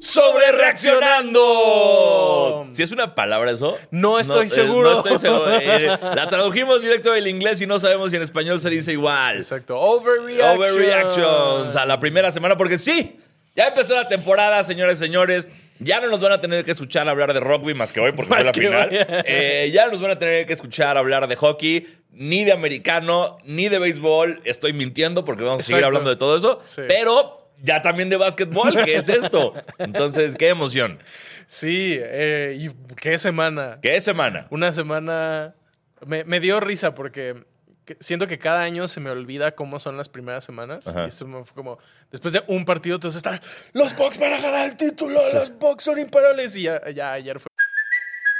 Sobre reaccionando. Si es una palabra eso. No estoy eh, seguro. no estoy seguro. Eh, la tradujimos directo del inglés y no sabemos si en español se dice igual. Exacto. Overreaction. Overreactions a la primera semana, porque sí, ya empezó la temporada, señores y señores. Ya no nos van a tener que escuchar hablar de rugby más que hoy, porque fue la final. Eh, ya no nos van a tener que escuchar hablar de hockey, ni de americano, ni de béisbol. Estoy mintiendo porque vamos a seguir hablando de todo eso. Sí. Pero ya también de básquetbol, ¿qué es esto? Entonces, qué emoción. Sí, eh, y qué semana. ¿Qué semana? Una semana. Me, me dio risa porque que- siento que cada año se me olvida cómo son las primeras semanas. Ajá. Y esto fue como. Después de un partido, entonces están. Los Bucks van a ganar el título. Los Bucks son imparables. Y ya, ya ayer fue.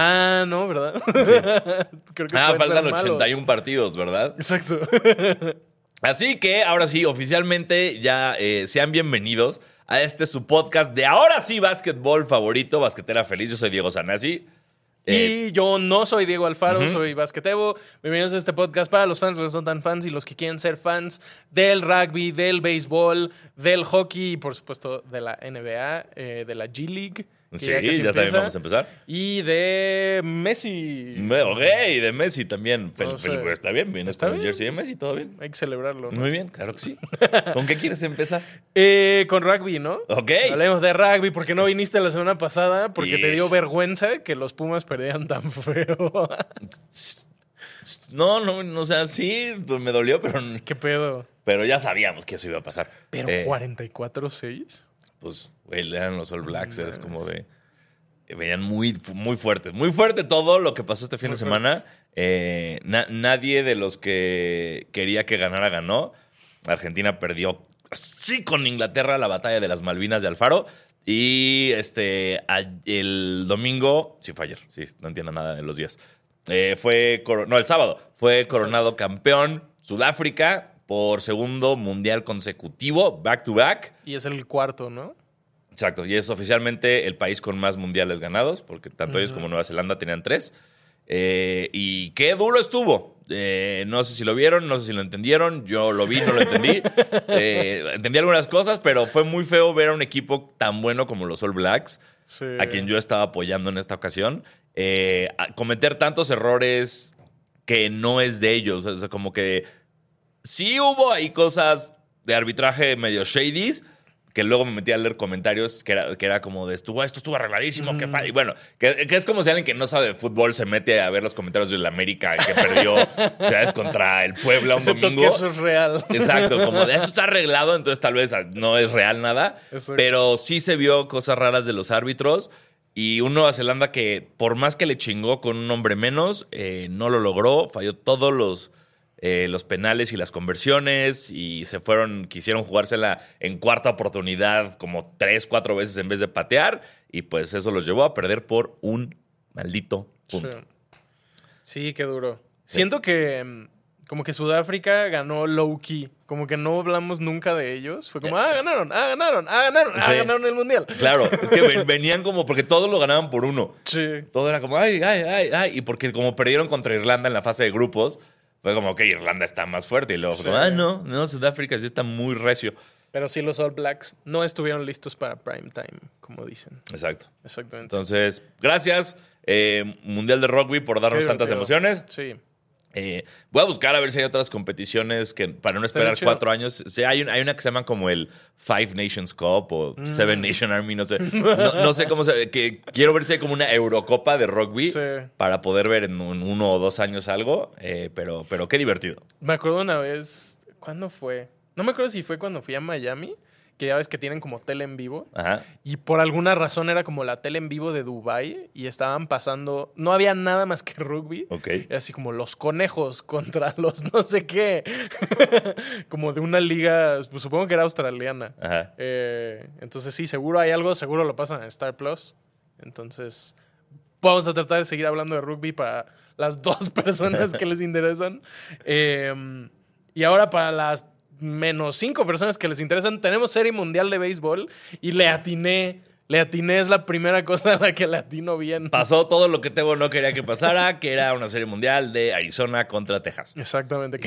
Ah, no, ¿verdad? Creo que Ah, faltan malos. 81 partidos, ¿verdad? Exacto. Así que ahora sí, oficialmente ya eh, sean bienvenidos a este su podcast de ahora sí básquetbol favorito, Basquetera Feliz. Yo soy Diego Sanasi. Eh, Y yo no soy Diego Alfaro, soy basquetebo. Bienvenidos a este podcast para los fans, los que son tan fans y los que quieren ser fans del rugby, del béisbol, del hockey y por supuesto de la NBA, eh, de la G League. Que Sí, ya también vamos a empezar. Y de Messi. me- ok, y de Messi también. Fel- fel- está bien, vienes Está con el bien. jersey de Messi, todo bien. Hay que celebrarlo. ¿no? Muy bien, claro que sí. ¿Con qué quieres empezar? Eh, con rugby, ¿no? Ok. Hablemos de rugby porque no viniste la semana pasada porque te dio vergüenza que los Pumas perdieran tan feo. No, no, no, o sea, sí, pues me dolió, pero, ¿Qué pedo? pero ya sabíamos que eso iba a pasar. Pero Eh, 44-6. Pues, güey, eran los All Blacks, es como de. eh, Venían muy, muy fuertes. Muy fuerte todo lo que pasó este fin Muy de semana. Eh, na- nadie de los que quería que ganara ganó. Argentina perdió sí con Inglaterra la batalla de las Malvinas de Alfaro. Y este el domingo, sí fue ayer, sí, no entiendo nada de los días. Eh, fue, no, el sábado, fue coronado campeón Sudáfrica por segundo mundial consecutivo, back to back. Y es el cuarto, ¿no? Exacto, y es oficialmente el país con más mundiales ganados, porque tanto ellos como Nueva Zelanda tenían tres. Eh, y qué duro estuvo. Eh, no sé si lo vieron, no sé si lo entendieron. Yo lo vi, no lo entendí. Eh, entendí algunas cosas, pero fue muy feo ver a un equipo tan bueno como los All Blacks, Sí. a quien yo estaba apoyando en esta ocasión, cometer tantos errores que no es de ellos. O sea, como que sí hubo ahí cosas de arbitraje medio shadies que luego me metí a leer comentarios que era, que era como de estuvo, esto estuvo arregladísimo, que fa-". Y bueno, que, que es como si alguien que no sabe de fútbol se mete a ver los comentarios del América que perdió ¿sabes? contra el Puebla un Excepto domingo. que eso es real. Exacto, como de esto está arreglado, entonces tal vez no es real nada. Exacto. Pero sí se vio cosas raras de los árbitros. Y un Nueva Zelanda que, por más que le chingó con un hombre menos, eh, no lo logró. Falló todos los, eh, los penales y las conversiones. Y se fueron, quisieron jugársela en cuarta oportunidad como tres, cuatro veces en vez de patear. Y pues eso los llevó a perder por un maldito punto. Sí. Sí, qué duro. Siento que mm, como que Sudáfrica ganó low key. Como que no hablamos nunca de ellos. Fue como, ah, ganaron, ah, ganaron, ah, ganaron, ah, ganaron el mundial. Claro, es que ven- venían como, porque todos lo ganaban por uno. Sí. Todo era como, ay, ay, ay, ay. Y porque como perdieron contra Irlanda en la fase de grupos, fue como que Irlanda está más fuerte. Y luego fue Sí. como, ah, no, no, Sudáfrica sí está muy recio. Pero sí, los All Blacks no estuvieron listos para prime time, como dicen. Exacto. Exactamente. Entonces, gracias, eh, Mundial de Rugby, por darnos Qué tantas divertido. emociones. Sí. Eh, voy a buscar a ver si hay otras competiciones que para no esperar cuatro años. Sí, hay, un- hay una que se llama como el Five Nations Cup o Mm. Seven Nation Army, no sé. No, no sé cómo se. Que quiero ver si hay como una Eurocopa de rugby Sí. para poder ver en un- uno o dos años algo. eh, pero, pero qué divertido. Me acuerdo una vez, ¿cuándo fue? No me acuerdo si fue cuando fui a Miami, que ya ves que tienen como tele en vivo. Ajá. Y por alguna razón era como la tele en vivo de Dubai y estaban pasando, no había nada más que rugby. Ok. Era así como los conejos contra los no sé qué. como de una liga, pues supongo que era australiana. Ajá. Eh, entonces sí, seguro hay algo, seguro lo pasan en Star Plus. Entonces vamos a tratar de seguir hablando de rugby para las dos personas que les interesan. Eh, y ahora para las menos cinco personas que les interesan, tenemos Serie Mundial de Béisbol y le atiné. Le atiné es la primera cosa a la que le atino bien. Pasó todo lo que Tebo no quería que pasara, que era una serie mundial de Arizona contra Texas. Exactamente.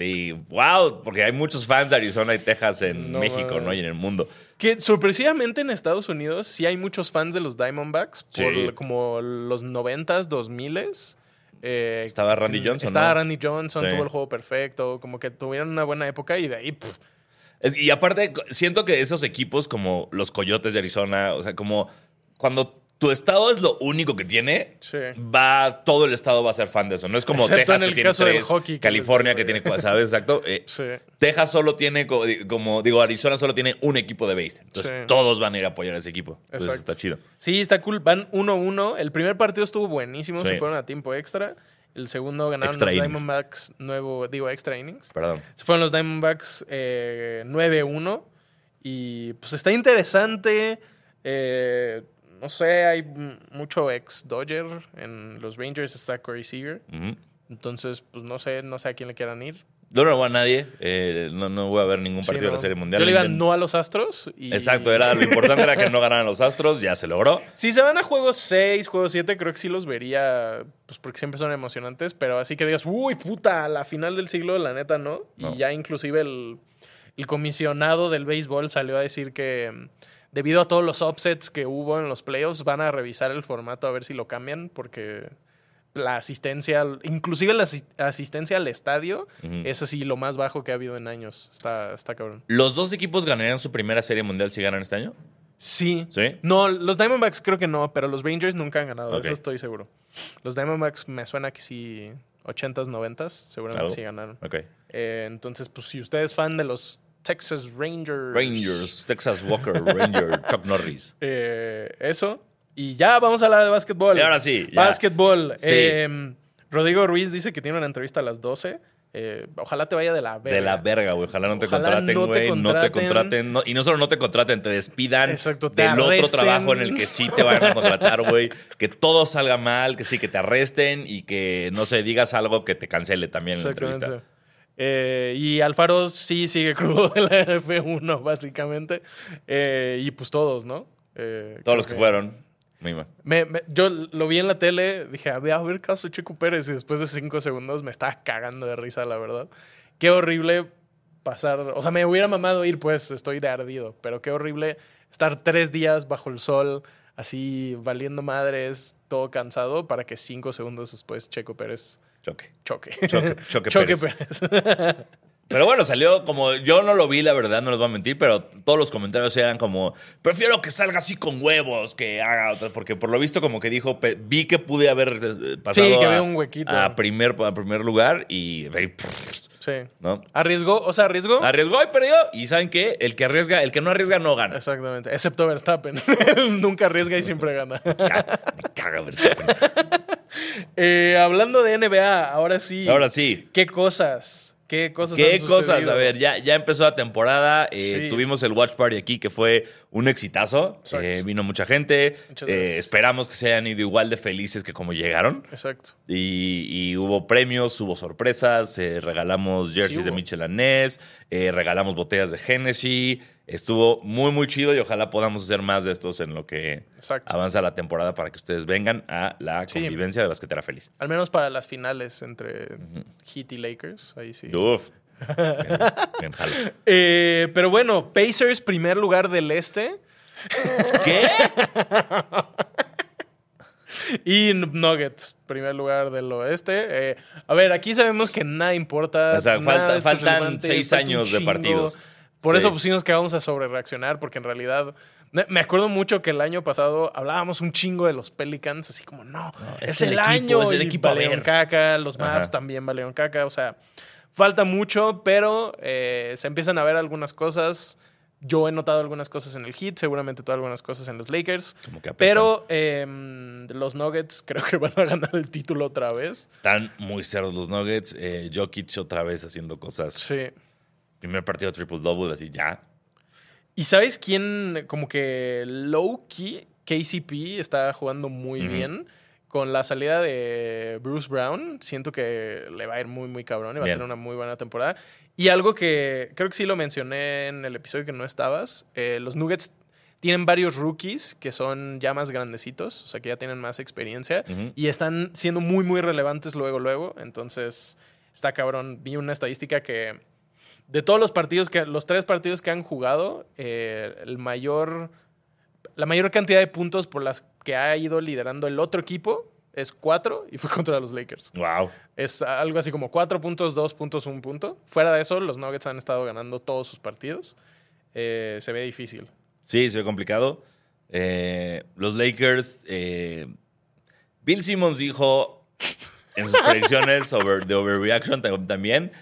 Y wow, porque hay muchos fans de Arizona y Texas en No México. ¿no? Y en el mundo. Que sorpresivamente en Estados Unidos sí hay muchos fans de los Diamondbacks por como los 90s, 2000s. Eh, Estaba Randy Johnson, Estaba ¿no? Randy Johnson, Sí. tuvo el juego perfecto, como que tuvieron una buena época y de ahí pff, y aparte, siento que esos equipos como los Coyotes de Arizona, o sea, como cuando tu estado es lo único que tiene, Sí. va, todo el estado va a ser fan de eso. No es como Excepto Texas en que tiene caso del tres, hockey, que California que digo, tiene, ¿sabes? Exacto. Eh, sí. Texas solo tiene, como, digo, Arizona solo tiene un equipo de base. Entonces Sí. todos van a ir a apoyar a ese equipo. Entonces Exacto. está chido. Sí, está cool. Van 1-1. El primer partido estuvo buenísimo, se fueron a tiempo extra. El segundo ganaron Extra los innings. Diamondbacks nuevo, digo, extra innings. Perdón. Se fueron los Diamondbacks eh, 9-1. Y pues está interesante. Eh, no sé, hay mucho ex Dodger. En los Rangers está Corey Seager. Entonces, pues no sé, no sé a quién le quieran ir. Yo no voy a nadie. eh, no, no voy a ver ningún Sí, partido de no. la Serie Mundial. Yo le iba no a los Astros. y- Exacto, era, lo importante era que no ganaran los Astros, ya se logró. Si se van a juegos 6, juegos 7, creo que sí los vería, pues porque siempre son emocionantes, pero así que digas, uy, puta, la final del siglo, la neta, no. No. Y ya inclusive el, el comisionado del béisbol salió a decir que debido a todos los upsets que hubo en los playoffs, van a revisar el formato a ver si lo cambian, porque la asistencia, inclusive la asi- asistencia al estadio, es así lo más bajo que ha habido en años. Está, está cabrón. ¿Los dos equipos ganarían su primera Serie Mundial si ganan este año? Sí. ¿Sí? No, los Diamondbacks creo que no, pero los Rangers nunca han ganado, eso estoy seguro. Los Diamondbacks me suena que sí, 80s, 90s, seguramente sí ganaron. Ok. Eh, entonces, pues si usted es fan de los Texas Rangers. Rangers, Texas Walker, Ranger, Chuck Norris. eh, eso. Y ya vamos a la de básquetbol. Y ahora sí, ya. Básquetbol. Sí. Eh, Rodrigo Ruiz dice que tiene una entrevista a las 12. Eh, ojalá te vaya de la verga. De la verga, güey. Ojalá no te Ojalá contraten, güey. No te contraten. no- y no solo no te contraten, te despidan Exacto, te del otro trabajo en el que sí te van a contratar, güey. Que todo salga mal, que sí, que te arresten y que, no sé, digas algo que te cancele también en la entrevista. Eh, y Alfaro sí sigue crudo de la F1, básicamente. Eh, y pues todos, ¿no? Eh, Todos los que fueron. Mima. Me- me- yo lo vi en la tele, dije, ver, a ver caso Checo Pérez. Y después de cinco segundos me estaba cagando de risa, la verdad. Qué horrible pasar. O sea, me hubiera mamado ir, pues estoy de ardido. Pero qué horrible estar tres días bajo el sol, así valiendo madres, todo cansado, para que cinco segundos después Checo Pérez Choque. choque. Choque- choque Pérez. Pérez. Pero bueno, salió como. Yo no lo vi, la verdad, no les voy a mentir, pero todos los comentarios eran como. Prefiero que salga así con huevos, que haga. otra", Porque por lo visto, como que dijo, vi que pude haber eh, pasado. Sí, que a, había un huequito. A primer, a primer lugar y. sí. ¿No? Arriesgó, o sea, arriesgó. Arriesgó y perdió. Y ¿saben qué? El que arriesga, el que no arriesga no gana. Exactamente, excepto Verstappen. Él Nunca arriesga y siempre gana. Caga, me caga Verstappen. Eh, hablando de NBA, ahora sí. Ahora sí. ¿Qué cosas? ¿Qué cosas? ¿Qué han cosas? A ver, ya, ya empezó la temporada. eh, Sí. Tuvimos el Watch Party aquí, que fue un exitazo. Eh, vino mucha gente. Eh, esperamos que se hayan ido igual de felices que como llegaron. Exacto. Y, y hubo premios, hubo sorpresas, eh, regalamos jerseys de. Michel Anés, regalamos botellas de Genesis. Estuvo muy, muy chido y ojalá podamos hacer más de estos en lo que Exacto. avanza la temporada para que ustedes vengan a la Sí. convivencia de Basquetera Feliz. Al menos para las finales entre Heat y Lakers. Ahí sí. Uf. Jalo. Eh, pero bueno, Pacers, primer lugar del este. ¿Qué? y Nuggets, primer lugar del oeste. Eh, a ver, aquí sabemos que nada importa. O sea, falta- faltan seis años de partidos. Por Sí. eso pusimos que vamos a sobrereaccionar, porque en realidad. me- acuerdo mucho que el año pasado hablábamos un chingo de los Pelicans, así como, no, es, es el, el equipo, año. es el y equipo valieron ver. caca, los Mavs también valieron caca, o sea, falta mucho, pero eh, se empiezan a ver algunas cosas. Yo he notado algunas cosas en el Heat, seguramente tú algunas cosas en los Lakers. Como que. Pero eh, los Nuggets creo que van a ganar el título otra vez. Están muy cerdos los Nuggets. Eh, Jokic otra vez haciendo cosas. Sí. Primer partido triple double, así ya. ¿Y sabes quién, como que low key, KCP está jugando muy bien? Con la salida de Bruce Brown, siento que le va a ir muy, muy cabrón y va Bien. a tener una muy buena temporada. Y algo que creo que sí lo mencioné en el episodio que no estabas, eh, los Nuggets tienen varios rookies que son ya más grandecitos, o sea, que ya tienen más experiencia y están siendo muy, muy relevantes luego, luego. Entonces, está cabrón. Vi una estadística que de todos los partidos que, los tres partidos que han jugado, eh, el mayor, la mayor cantidad de puntos por las que ha ido liderando el otro equipo es cuatro y fue contra los Lakers. Wow. Es algo así como cuatro puntos, dos puntos, un punto. Fuera de eso, los Nuggets han estado ganando todos sus partidos. Eh, se ve difícil. Sí, se ve complicado. Eh, los Lakers. eh, Bill Simmons dijo en sus predicciones sobre de Overreaction tam- también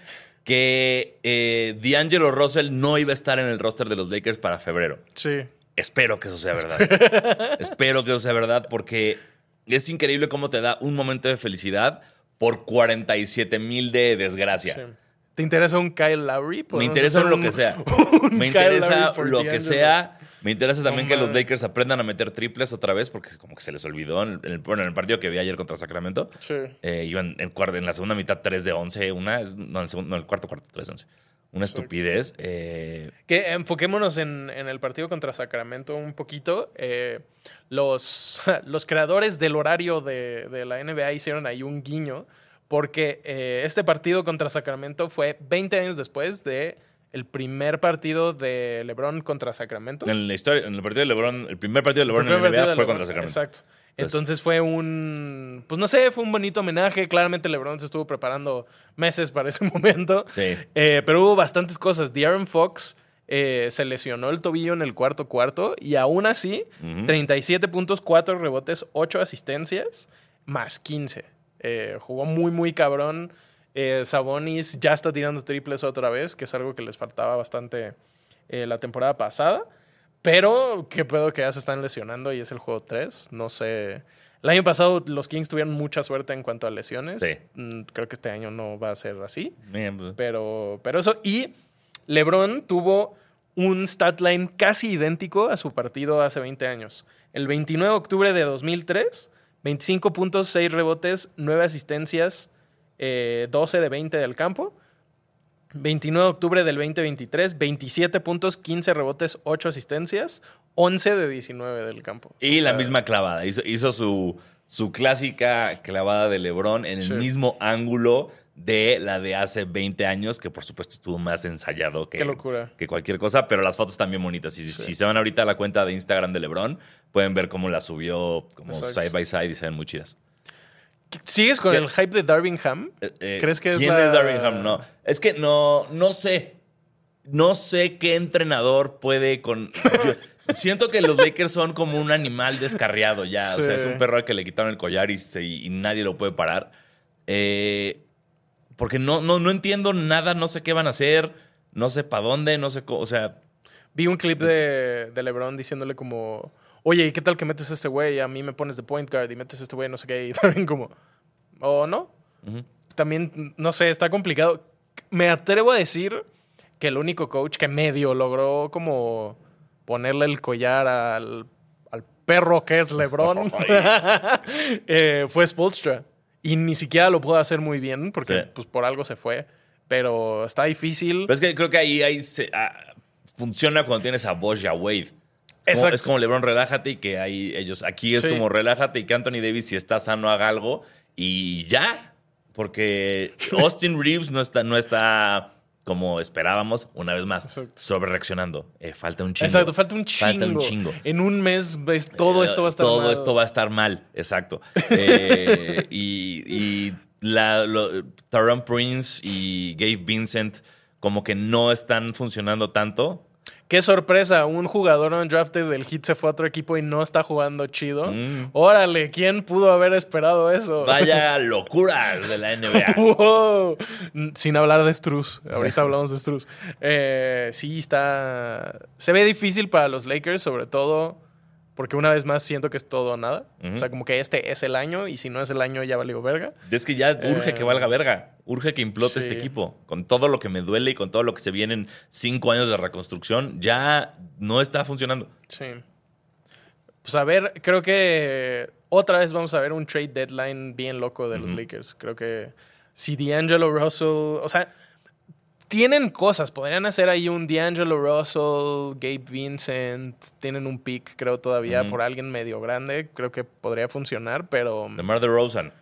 que D'Angelo Russell no iba a estar en el roster de los Lakers para febrero. Sí. Espero que eso sea verdad. Espero que eso sea verdad porque es increíble cómo te da un momento de felicidad por 47 mil de desgracia. ¿Te interesa un Kyle Lowry? Me interesa lo que sea. Me interesa lo que sea. Me interesa también que los. Lakers aprendan a meter triples otra vez, porque como que se les olvidó. En el, bueno, en el partido que vi ayer contra Sacramento, Sí. eh, iban en, en la segunda mitad 3 de 11, una, no, en el, segundo, no, el cuarto cuarto 3 de 11. Una estupidez. eh, Que enfoquémonos en, en el partido contra Sacramento un poquito. Eh, los, los creadores del horario de, de la NBA hicieron ahí un guiño porque eh, este partido contra Sacramento fue 20 años después de el primer partido de LeBron contra Sacramento. en la historia, en el partido de LeBron, el primer partido de LeBron en la NBA fue LeBron, contra Sacramento. Exacto. Entonces fue un, pues no sé, fue un bonito homenaje. Claramente LeBron se estuvo preparando meses para ese momento. Sí. Eh, pero hubo bastantes cosas. De'Aaron Fox eh, se lesionó el tobillo en el cuarto cuarto y aún así, Ujú. 37 puntos, 4 rebotes, 8 asistencias, más 15. Eh, jugó muy, muy cabrón. Sabonis ya está tirando triples otra vez, que es algo que les faltaba bastante la temporada pasada. Pero qué pedo que ya se están lesionando y es el juego 3. No sé. El año pasado los Kings tuvieron mucha suerte en cuanto a lesiones. Sí. Mm, Creo que este año no va a ser así. Bien, pues, Pero, pero eso. Y LeBron tuvo un stat line casi idéntico a su partido hace 20 años. El 29 de octubre de 2003, 25 puntos, 6 rebotes, 9 asistencias, eh, 12 de 20 del campo. 29 de octubre del 2023, 27 puntos, 15 rebotes, 8 asistencias, 11 de 19 del campo. Y O la sea, misma clavada. Hizo, hizo su, su clásica clavada de LeBron en el mismo ángulo de la de hace 20 años, que por supuesto estuvo más ensayado que, Qué locura. que cualquier cosa, pero las fotos están bien bonitas. Si, si se van ahorita a la cuenta de Instagram de LeBron, pueden ver cómo la subió como Exacto. side by side y se ven muy chidas. ¿Sigues con ¿Qué? el hype de Darvin Ham? Eh, eh, ¿Crees que es ¿Quién la- es Darvin Ham? No. Es que no, no sé. No sé qué entrenador puede con. yo siento que los Lakers son como un animal descarriado ya. O sea, es un perro al que le quitaron el collar y, se- y nadie lo puede parar. Eh, porque no, no, no entiendo nada, no sé qué van a hacer, no sé para dónde, no sé cómo. O sea, Vi un clip de, de LeBron diciéndole como, oye, ¿y qué tal que metes a este güey? A mí me pones de point guard y metes a este güey, no sé qué. Y también como, ¿o no? También, no sé, está complicado. Me atrevo a decir que el único coach que medio logró como ponerle el collar al, al perro que es LeBron eh, fue Spolstra. Y ni siquiera lo pudo hacer muy bien porque Sí. pues, por algo se fue. Pero está difícil. pero es que creo que ahí, ahí se- ah, funciona cuando tienes a Bosch y a Wade. Es como, Exacto. es como LeBron, relájate y que ahí ellos. Aquí es Sí. como relájate y que Anthony Davis, si está sano, haga algo y ya. Porque Austin Reeves no está, no está como esperábamos, una vez más, Exacto. sobre reaccionando. falta un chingo. Exacto, falta un chingo. Falta un chingo. En un mes ves, todo Eh, esto va a estar Todo mal. esto va a estar mal, exacto. Eh, y y la, lo- Prince y Gabe Vincent como que no están funcionando tanto. Qué sorpresa, un jugador undrafted del Heat se fue a otro equipo y no está jugando chido. Mm. Órale, ¿quién pudo haber esperado eso? Vaya locura de la NBA. Wow. Sin hablar de Struz. Ahorita hablamos de Struz. Eh, sí, está. Se ve difícil para los Lakers, sobre todo porque una vez más siento que es todo o nada. O sea, como que este es el año y si no es el año ya valió verga. Es que ya urge Eh, que valga verga. Urge que implote sí. este equipo. Con todo lo que me duele y con todo lo que se vienen cinco años de reconstrucción, ya no está funcionando. Sí. Pues a ver, creo que otra vez vamos a ver un trade deadline bien loco de los Lakers. Creo que si D'Angelo Russell, o sea, tienen cosas, podrían hacer ahí un D'Angelo Russell, Gabe Vincent, tienen un pick, creo todavía, por alguien medio grande, creo que podría funcionar, pero DeMar DeRozan,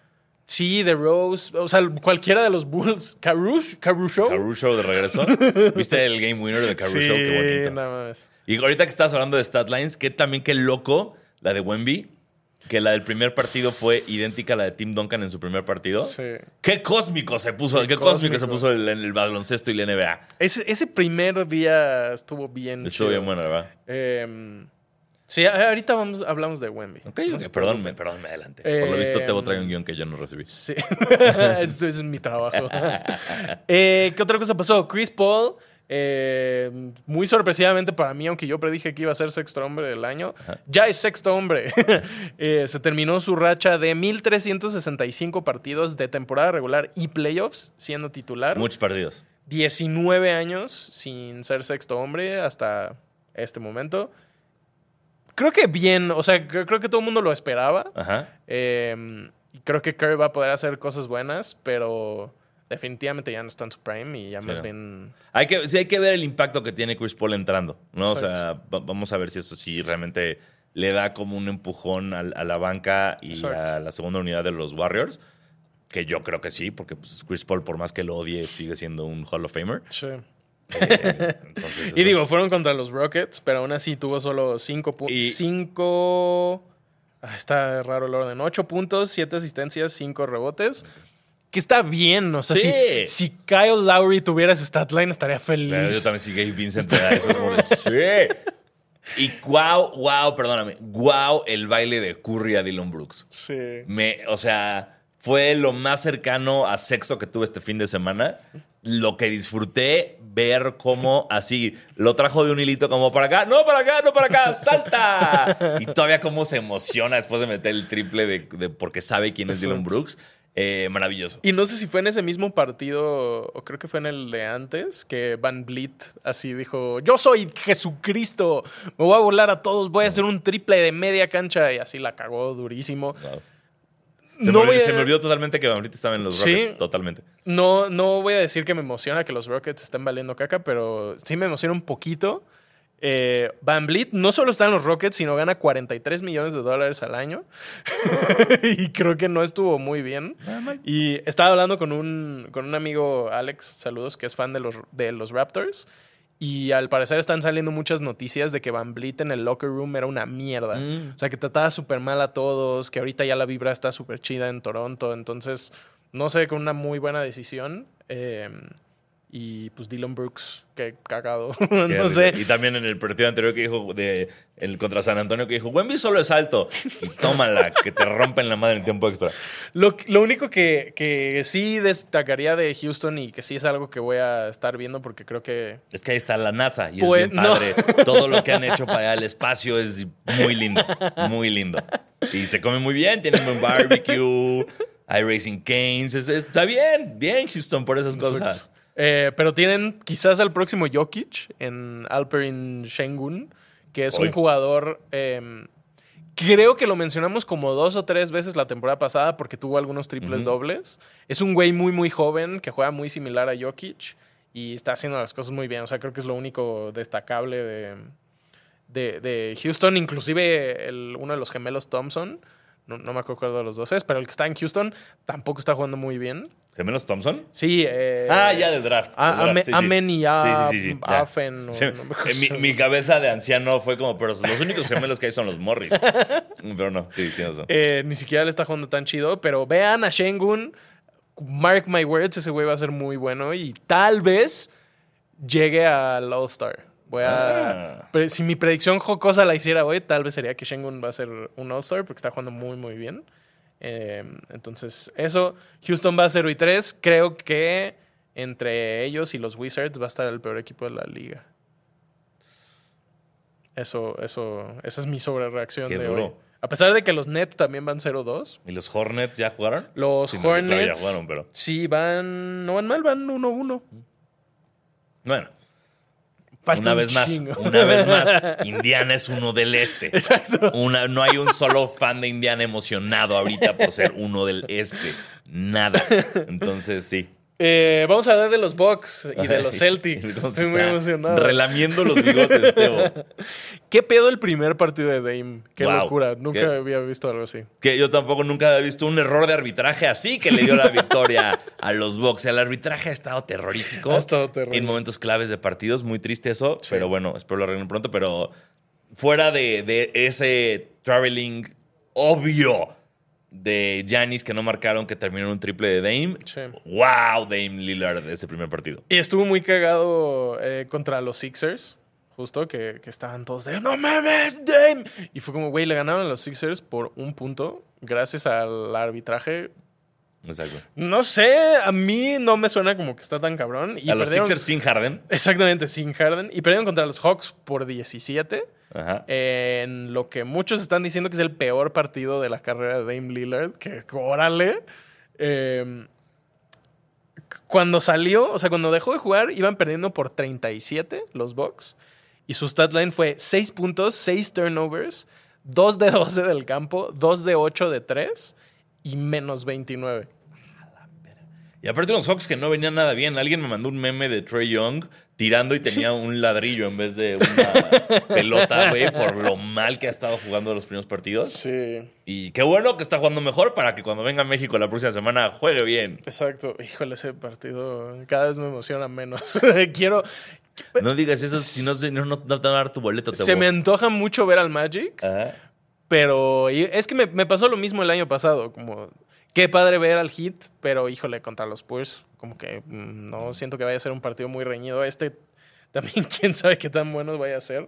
sí, The Rose, o sea, cualquiera de los Bulls, Caruso, Caruso. Caruso de regreso. ¿Viste el game winner de Caruso? Sí, Qué bonito. nada más. Y ahorita que estás hablando de statlines, que también qué loco la de Wemby, que la del primer partido fue idéntica a la de Tim Duncan en su primer partido. Sí. Qué cósmico se puso, qué, Qué cósmico. se puso el, el baloncesto y la NBA. Ese, ese primer día estuvo bien Estuvo chido. bien bueno, ¿verdad? Eh, sí, ahorita vamos, hablamos de Wemby. Ok, No ok, se perdón, me, preocupen. perdón, me adelante. Por lo visto, Tebo trae un guion que yo no recibí. Sí, eso es mi trabajo. Eh, ¿Qué otra cosa pasó? Chris Paul, eh, muy sorpresivamente para mí, aunque yo predije que iba a ser sexto hombre del año, ya es sexto hombre. Eh, se terminó su racha de 1.365 partidos de temporada regular y playoffs siendo titular. Muchos partidos. 19 años sin ser sexto hombre hasta este momento. Creo que bien, o sea, creo, que todo el mundo lo esperaba. Ajá. Eh, y creo que Curry va a poder hacer cosas buenas, pero definitivamente ya no está en su prime y ya Sí, más no. bien... Hay que, sí, hay que ver el impacto que tiene Chris Paul entrando, ¿no? O sea, vamos a ver si eso sí realmente le da como un empujón a, la banca y Exacto. a la segunda unidad de los Warriors. Que yo creo que sí, porque pues, Chris Paul, por más que lo odie, sigue siendo un Hall of Famer. Sí. Eh, entonces, Y digo, fueron contra los Rockets, pero aún así tuvo solo 5 puntos. Y- 5... Está raro el orden. 8 puntos, 7 asistencias, 5 rebotes. Que está bien, o sea, Sí. si, si Kyle Lowry tuviera ese stat line estaría feliz. Pero yo también sí, Gabe Vincent te da eso. es como de, sí. Y wow, wow, perdóname, wow el baile de Curry a Dylan Brooks. Sí. Me, o sea, fue lo más cercano a sexo que tuve este fin de semana. Lo que disfruté ver cómo así lo trajo de un hilito como para acá, no para acá, no para acá, salta. Y todavía cómo se emociona después de meter el triple de, de- porque sabe quién es Dylan. Brooks. Eh, maravilloso. Y no sé si fue en ese mismo partido, o creo que fue en el de antes, que Van Vliet así dijo, yo soy Jesucristo, me voy a volar a todos, voy a hacer un triple de media cancha y así la cagó durísimo. Wow. Se, No me, olvidó, a- se me olvidó totalmente que Van Vliet estaba en los Sí. Rockets, totalmente. No, no voy a decir que me emociona que los Rockets estén valiendo caca, pero sí me emociona un poquito. Eh, Van Vliet no solo está en los Rockets, sino gana 43 millones de dólares al año. y creo que no estuvo muy bien. Y estaba hablando con un, con un amigo, Alex, saludos, que es fan de los, de los Raptors. Y al parecer están saliendo muchas noticias de que Van Vliet en el locker room era una mierda. Mm. O sea, que trataba súper mal a todos, que ahorita ya la vibra está súper chida en Toronto. Entonces, no sé, con una muy buena decisión. Eh, y pues Dylan Brooks, qué cagado. No sé. Y también en el partido anterior que dijo de el contra San Antonio que dijo, Wemby solo es alto. Y tómala, que te rompen la madre en tiempo extra. Lo, lo único que, que sí destacaría de Houston y que sí es algo que voy a estar viendo porque creo que Es que ahí está la NASA y es Pues, bien no. padre. Todo lo que han hecho para el espacio es muy lindo, muy lindo. Y se come muy bien, tienen buen barbecue, hay Racing Canes, es- está bien, bien Houston por esas cosas. Eh, pero tienen quizás al próximo Jokic en Alperin Shengun, que es un jugador. eh, creo que lo mencionamos como dos o tres veces la temporada pasada porque tuvo algunos triples dobles. Es un güey muy, muy joven que juega muy similar a Jokic y está haciendo las cosas muy bien. O sea, creo que es lo único destacable de, de, de Houston. Inclusive el- uno de los gemelos Thompson No, no me acuerdo de los dos es, pero el que está en Houston tampoco está jugando muy bien. ¿Gemelos Thompson? Sí. eh, ah, ya del draft. Ah, del draft, Ame- sí, sí. Amen y A- Sí, sí, sí. Afen, o no en mi, mi cabeza de anciano fue como, pero los únicos gemelos que hay son los Morris. pero no, sí, tienes razón. Eh, ni siquiera le está jugando tan chido, pero vean a Shengun. Mark my words, ese güey va a ser muy bueno y tal vez llegue al All-Star. Voy a. Ah. Pero si mi predicción jocosa la hiciera hoy, tal vez sería que Shengun va a ser un All-Star porque está jugando muy, muy bien. Eh, entonces, eso. Houston va a 0 y 3. Creo que entre ellos y los Wizards va a estar el peor equipo de la liga. Eso, eso, esa es mi sobrereacción de duro. hoy. A pesar de que los Nets también van 0-2. ¿Y los Hornets ya jugaron? Los Sí, no, claro, Hornets. ya jugaron, pero. Sí, van. No van mal, van 1-1. Bueno, Falta una un vez más, una vez más, Indiana es uno del este. Exacto. Una, no hay un solo fan de Indiana emocionado ahorita por ser uno del este. Nada. Entonces, sí. Eh, vamos a hablar de los Bucks y de los Celtics. Estoy muy emocionado. Relamiendo los bigotes, Teo. ¿Qué pedo el primer partido de Dame? Qué Wow. locura. Nunca ¿Qué? había visto algo así. Que yo tampoco nunca había visto un error de arbitraje así que le dio la victoria a los Bucks. El arbitraje ha estado terrorífico. Ha estado terrible. En momentos claves de partidos. Muy triste eso. Pero bueno, espero lo arreglen pronto. Pero fuera de, de ese traveling obvio de Giannis que no marcaron, que terminó en un triple de Dame. Sí. ¡Wow! Dame Lillard ese primer partido. Y estuvo muy cagado eh, contra los Sixers. Justo que, que estaban todos de ¡No mames, Dame! Y fue como, güey, le ganaron a los Sixers por un punto gracias al arbitraje. Exacto. No sé, a mí no me suena como que está tan cabrón. Y a los perdieron- Sixers sin Harden. Exactamente, sin Harden. Y perdieron contra los Hawks por 17. Ajá. En lo que muchos están diciendo que es el peor partido de la carrera de Dame Lillard. Que órale. Eh, cuando salió, o sea, cuando dejó de jugar, iban perdiendo por 37 los Bucks. Y su stat line fue 6 puntos, 6 turnovers, 2 de 12 del campo, 2 de 8 de 3 y menos 29. Y aparte los Hawks que no venían nada bien. Alguien me mandó un meme de Trey Young tirando y tenía un ladrillo en vez de una pelota, güey, por lo mal que ha estado jugando los primeros partidos. Sí. Y qué bueno que está jugando mejor para que cuando venga a México la próxima semana juegue bien. Exacto. Híjole, ese partido cada vez me emociona menos. Quiero. No digas eso, si no, no, no te van a dar tu boleto. Te Se me antoja mucho ver al Magic, Ajá. Pero es que me, me pasó lo mismo el año pasado. Como, qué padre ver al Heat, pero híjole, contra los Spurs, como que mm, no siento que vaya a ser un partido muy reñido. Este también, quién sabe qué tan bueno vaya a ser.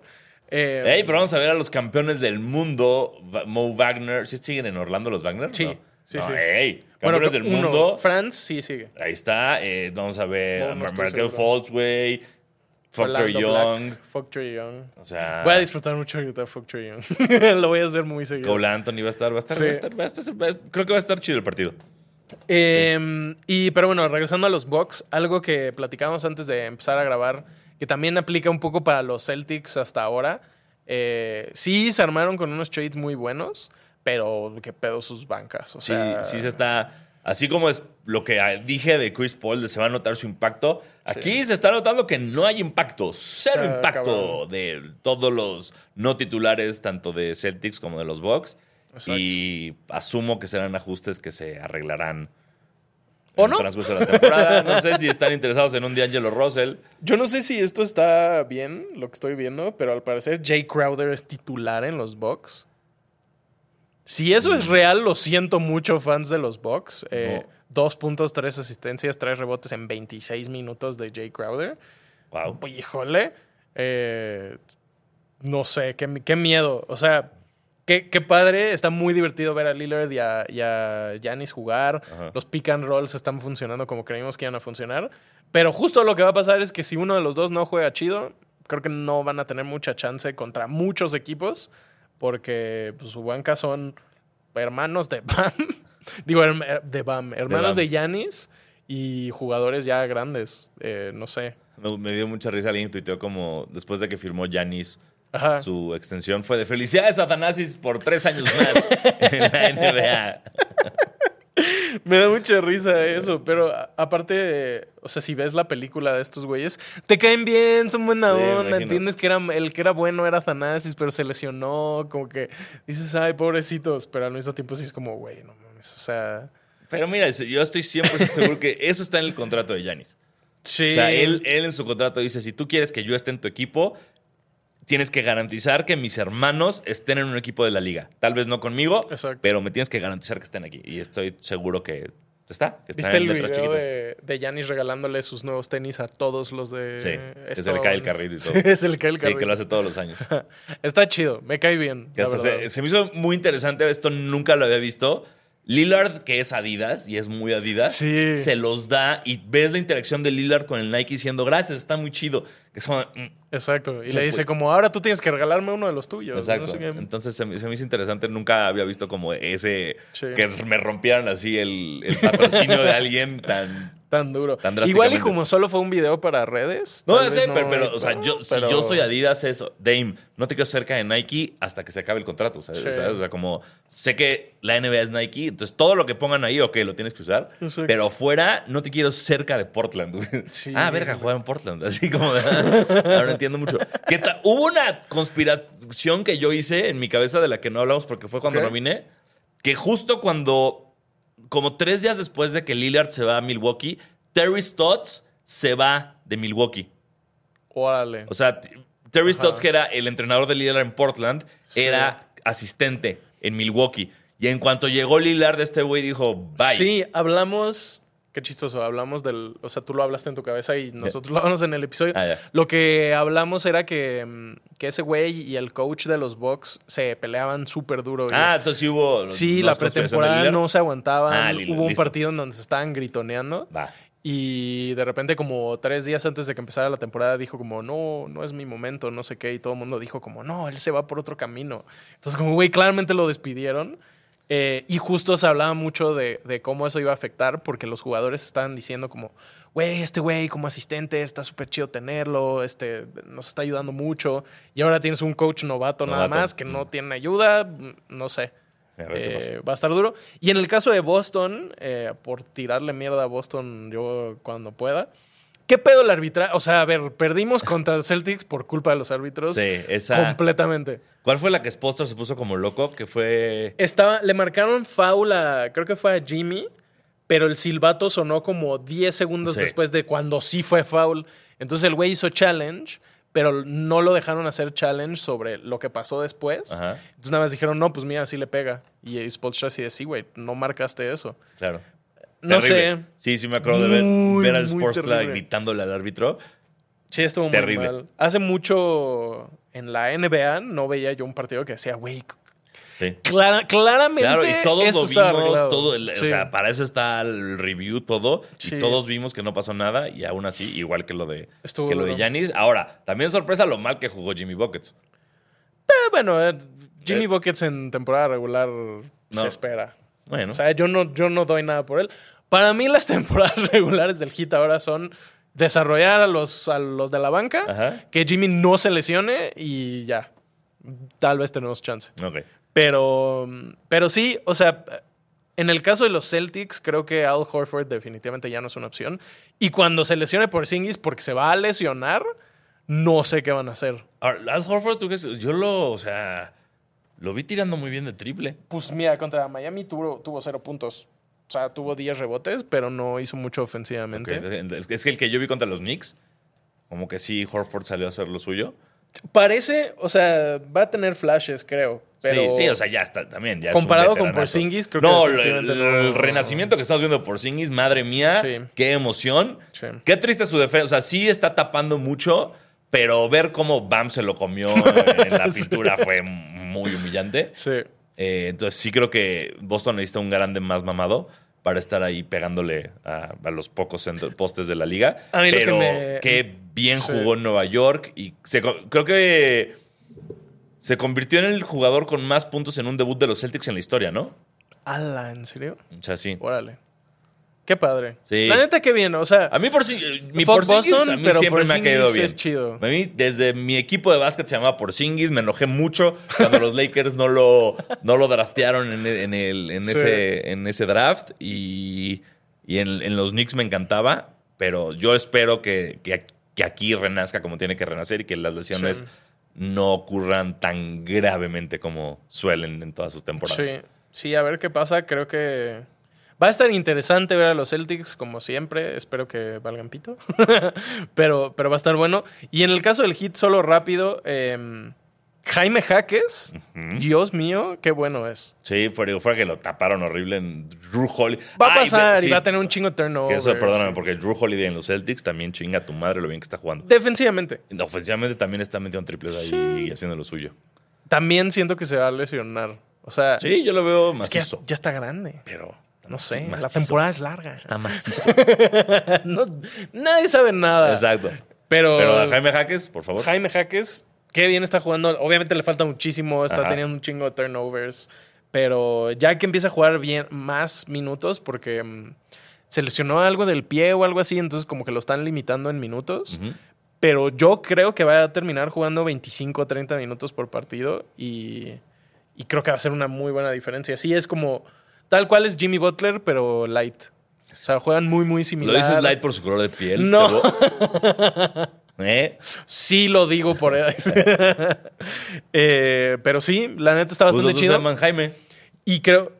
Eh, Ey, pero vamos a ver a los campeones del mundo, Mo Wagner. ¿Sí siguen en Orlando los Wagner? Sí, No. sí, No, sí. ey, bueno, campeones del uno, mundo. France sí sigue. Ahí está. eh, vamos a ver No, a Markel güey. Factor Orlando Young. Black, Fuck Trae Young. O sea, Voy a disfrutar mucho de Fuck Trae Young. lo voy a hacer muy seguido. Cole Anthony va a estar, va a estar, Sí. va a estar, va a estar- va a- creo que va a estar chido el partido. Eh, Y, pero bueno, regresando a los Bucks, algo que platicamos antes de empezar a grabar, que también aplica un poco para los Celtics hasta ahora. Eh, sí, se armaron con unos trades muy buenos, pero qué pedo sus bancas. O Sí, sea, sí se está. Así como es lo que dije de Chris Paul, de se va a notar su impacto. Aquí se está notando que no hay impacto, cero Está impacto de todos los no titulares, tanto de Celtics como de los Bucks. Exacto. Y asumo que serán ajustes que se arreglarán ¿O en no? el transcurso de la temporada. No sé si están interesados en un D'Angelo Russell. Yo no sé si esto está bien, lo que estoy viendo, pero al parecer Jay Crowder es titular en los Bucks. Si eso es real, lo siento mucho, fans de los Bucks. Eh, No. Dos puntos, tres asistencias, tres rebotes en 26 minutos de Jay Crowder. Wow. Pues, Híjole. eh, no sé, qué, qué miedo. O sea, qué, qué padre. Está muy divertido ver a Lillard y a, y a Giannis jugar. Ajá. Los pick and rolls están funcionando como creímos que iban a funcionar. Pero justo lo que va a pasar es que si uno de los dos no juega chido, creo que no van a tener mucha chance contra muchos equipos. Porque pues, su banca son hermanos de Bam. Digo, herm- de Bam. Hermanos de Giannis y jugadores ya grandes. Eh, no sé. Me, me dio mucha risa alguien tuiteó como después de que firmó Yanis su extensión fue de felicidades a Thanasis por tres años más en la NBA. Me da mucha risa eso, pero aparte, o sea, si ves la película de estos güeyes, te caen bien, son buena Sí, onda, entiendes que era, el que era bueno era Thanasis, pero se lesionó, como que dices, ay, pobrecitos, pero al mismo tiempo sí es como, güey, no mames, o sea, Pero mira, yo estoy 100% seguro que eso está en el contrato de Yanis. sí. O sea, él, él en su contrato dice, si tú quieres que yo esté en tu equipo, tienes que garantizar que mis hermanos estén en un equipo de la liga. Tal vez no conmigo, Exacto. pero me tienes que garantizar que estén aquí. Y estoy seguro que está. Que está ¿Viste el video chiquitas. de, Giannis regalándole sus nuevos tenis a todos los de... Sí, es el Stone? Kyle Carrillo y todo. Sí, es el Kyle Sí, que lo hace todos los años. Está chido, me cae bien. Que hasta se, se me hizo muy interesante, esto nunca lo había visto. Lillard, que es Adidas y es muy Adidas, Sí. se los da y ves la interacción de Lillard con el Nike diciendo gracias, está muy chido. Que son, mm, Exacto. Y le dice como, ahora tú tienes que regalarme uno de los tuyos. Exacto. No sé qué. Entonces se me, se me hizo interesante. Nunca había visto como ese Sí. que me rompieran así el, el patrocinio de alguien tan. Tan duro. Tan Igual y como solo fue un video para redes. No, vez sé, pero, pero, o sea, yo, pero- si yo soy Adidas, es Dame, no te quedo cerca de Nike hasta que se acabe el contrato, ¿sabes? Sí. O sea, o sea, como sé que la NBA es Nike, entonces todo lo que pongan ahí, ok, lo tienes que usar, Exacto. pero fuera no te quiero cerca de Portland. Sí. Ah, verga, juega en Portland, así como ahora entiendo mucho. ¿Qué? Hubo una conspiración que yo hice en mi cabeza de la que no hablamos porque fue cuando Ok. no vine, que justo cuando, como tres días después de que Lillard se va a Milwaukee, Terry Stotts se va de Milwaukee. Órale. O sea, Terry Stotts, que era el entrenador de Lillard en Portland, Sí. era asistente en Milwaukee. Y en cuanto llegó Lillard, este güey dijo, bye. Sí, hablamos. Qué chistoso, hablamos del. O sea, tú lo hablaste en tu cabeza y nosotros lo hablamos en el episodio. Ah. Lo que hablamos era que, mm, que ese güey y el coach de los Bucks se peleaban súper duro. Ah, entonces hubo. sí, ¿no la pretemporada no se aguantaban. Ah, Hubo un listo. partido en donde se estaban gritoneando. Va. Y de repente, como tres días antes de que empezara la temporada, dijo como, no, no es mi momento, no sé qué. Y todo el mundo dijo como, no, él se va por otro camino. Entonces, como, güey, claramente lo despidieron. Eh, y justo se hablaba mucho de, de cómo eso iba a afectar, porque los jugadores estaban diciendo como, güey, este güey como asistente está súper chido tenerlo, este, nos está ayudando mucho. Y ahora tienes un coach novato, nada más, que no tiene ayuda, no sé. A ver qué pasa. Eh, va a estar duro. Y en el caso de Boston, eh, por tirarle mierda a Boston yo cuando pueda. ¿Qué pedo el arbitraje? O sea, a ver, perdimos contra los Celtics por culpa de los árbitros. Sí, esa- Completamente. ¿Cuál fue la que Spolster se puso como loco? Que fue. Estaba, le marcaron foul a, creo que fue a Jimmy, pero el silbato sonó como 10 segundos Sí. después de cuando sí fue foul. Entonces el güey hizo challenge, pero no lo dejaron hacer challenge sobre lo que pasó después. Ajá. Entonces nada más dijeron, no, pues mira, sí le pega. Y Spolstra así de, sí, güey, no marcaste eso. Claro. No Terrible. sé. Sí, sí me acuerdo de ver, Muy, ver al muy Sportsla gritándole al árbitro. Sí, estuvo muy Terrible. mal. Hace mucho en la NBA no veía yo un partido que decía, güey, Sí. clara- claramente Claro, y todos eso lo vimos, todo el- Sí. o sea, para eso está el review, todo, Sí. y todos vimos que no pasó nada, y aún así, igual que lo de, Estuvo que lo de. Giannis. Ahora, también sorpresa lo mal que jugó Jimmy Buckets. Eh, bueno, eh, Jimmy Eh. Buckets en temporada regular No. se espera. Bueno, O sea, yo no, yo no doy nada por él. Para mí las temporadas regulares del Hit ahora son desarrollar a los, a los de la banca, Ajá. que Jimmy no se lesione y ya. Tal vez tenemos chance. Pero, pero sí, o sea, en el caso de los Celtics, creo que Al Horford definitivamente ya no es una opción. Y cuando se lesione por Singis, porque se va a lesionar, no sé qué van a hacer. Al Horford, ¿tú qué? Yo lo, o sea, lo vi tirando muy bien de triple. Pues mira, contra Miami tuvo, tuvo cero puntos. O sea, tuvo 10 rebotes, pero no hizo mucho ofensivamente. Es que el que yo vi contra los Knicks, como que sí, Horford salió a hacer lo suyo. Parece, o sea, va a tener flashes, creo. Pero sí, sí, o sea, ya está, también. Ya es Comparado con. Porzingis, creo que no, el, definitivamente el no- renacimiento que estamos viendo por Porzingis, madre mía, Sí. qué emoción. Sí. Qué triste su defensa. O sea, sí está tapando mucho, pero ver cómo Bam se lo comió en la pintura fue muy humillante. Sí. Eh, entonces sí creo que Boston necesita un grande más mamado para estar ahí pegándole a, a los pocos postes de la liga. A mí lo que Pero me- qué bien Sí. jugó en Nueva York y se creo que se convirtió en el jugador con más puntos en un debut de los Celtics en la historia, ¿no? Ala, ¿en serio? O sea, sí. Órale. Qué padre. Sí. La neta, qué bien. O sea, A mí por si- mi Fuck Porzingis Boston, a mí pero siempre me ha caído bien. es chido. A mí desde mi equipo de básquet se llamaba Porzingis, me enojé mucho cuando los Lakers no lo, no lo draftearon en, en el, en, Sí. ese, en ese draft y, y en, en los Knicks me encantaba, pero yo espero que, que, que aquí renazca como tiene que renacer y que las lesiones Sí. no ocurran tan gravemente como suelen en todas sus temporadas. Sí, sí, a ver qué pasa. Creo que va a estar interesante ver a los Celtics, como siempre. Espero que valgan pito. pero, pero va a estar bueno. Y en el caso del hit, solo rápido, eh, Jaime Jaques, Dios mío, qué bueno es. Sí, fue, digo, fue que lo taparon horrible en Drew Holiday. Va a pasar y sí, va a tener un chingo de turnover. Que eso, perdóname, porque Drew Holiday en los Celtics también chinga a tu madre lo bien que está jugando. Defensivamente. Ofensivamente también está metiendo triples ahí y haciendo lo suyo. También siento que se va a lesionar. O sea, Sí, yo lo veo es que ya está grande. pero No sé, macizo. la temporada es larga. está macizo. No- nadie sabe nada. Exacto. Pero, Pero Jaime Jaques, por favor. Jaime Jaques, qué bien está jugando. Obviamente le falta muchísimo, está Ajá. teniendo un chingo de turnovers. Pero ya que empieza a jugar bien más minutos, porque mm, se lesionó algo del pie o algo así, entonces como que lo están limitando en minutos. Pero yo creo que va a terminar jugando 25 o 30 minutos por partido y, y creo que va a ser una muy buena diferencia. Sí, es como tal cual es Jimmy Butler, pero light. O sea, juegan muy, muy similar. ¿Lo dices light por su color de piel? No. ¿Eh? Sí lo digo por eso. Eh, pero sí, la neta está Pues bastante se chido. Jaime. Y creo.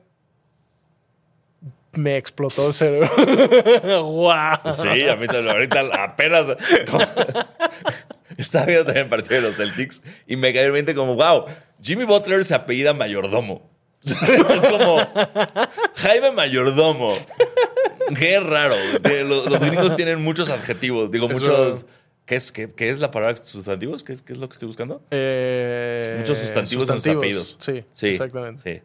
Me explotó el cerebro. ¡Guau! Sí, a mí también. Ahorita apenas. Estaba viendo también el partido de los Celtics y me cayó en mente como, wow, Jimmy Butler se apellida Mayordomo. es como Jaime Mayordomo. Qué raro. Los, los gringos tienen muchos adjetivos. Digo, Eso- muchos. ¿Qué es, qué, qué es la palabra sustantivos? ¿Qué es, qué es lo que estoy buscando? Eh, Muchos sustantivos, en sus apellidos. Sí, Sí, exactamente. Sí.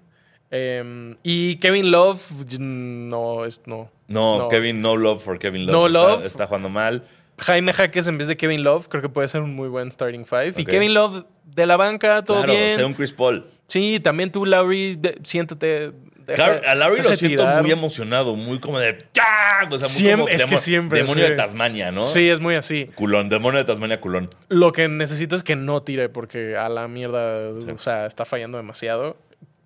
Eh, y Kevin Love, no, es no. No, Kevin, no love for Kevin Love. No está, love. Está jugando mal. Jaime Jaques en vez de Kevin Love, creo que puede ser un muy buen starting five. Y. Kevin Love de la banca, todo claro, bien. sea un Chris Paul. Sí, también tú, Lowry, de- siéntate. deja- a Larry deja lo siento tirar. muy emocionado, muy como de ¡Ya! O sea, muy Siem- como es que siempre, Demonio sí. de Tasmania, ¿no? Sí, es muy así. Culón, demonio de Tasmania, culón. Lo que necesito es que no tire porque a la mierda, o sea, está fallando demasiado.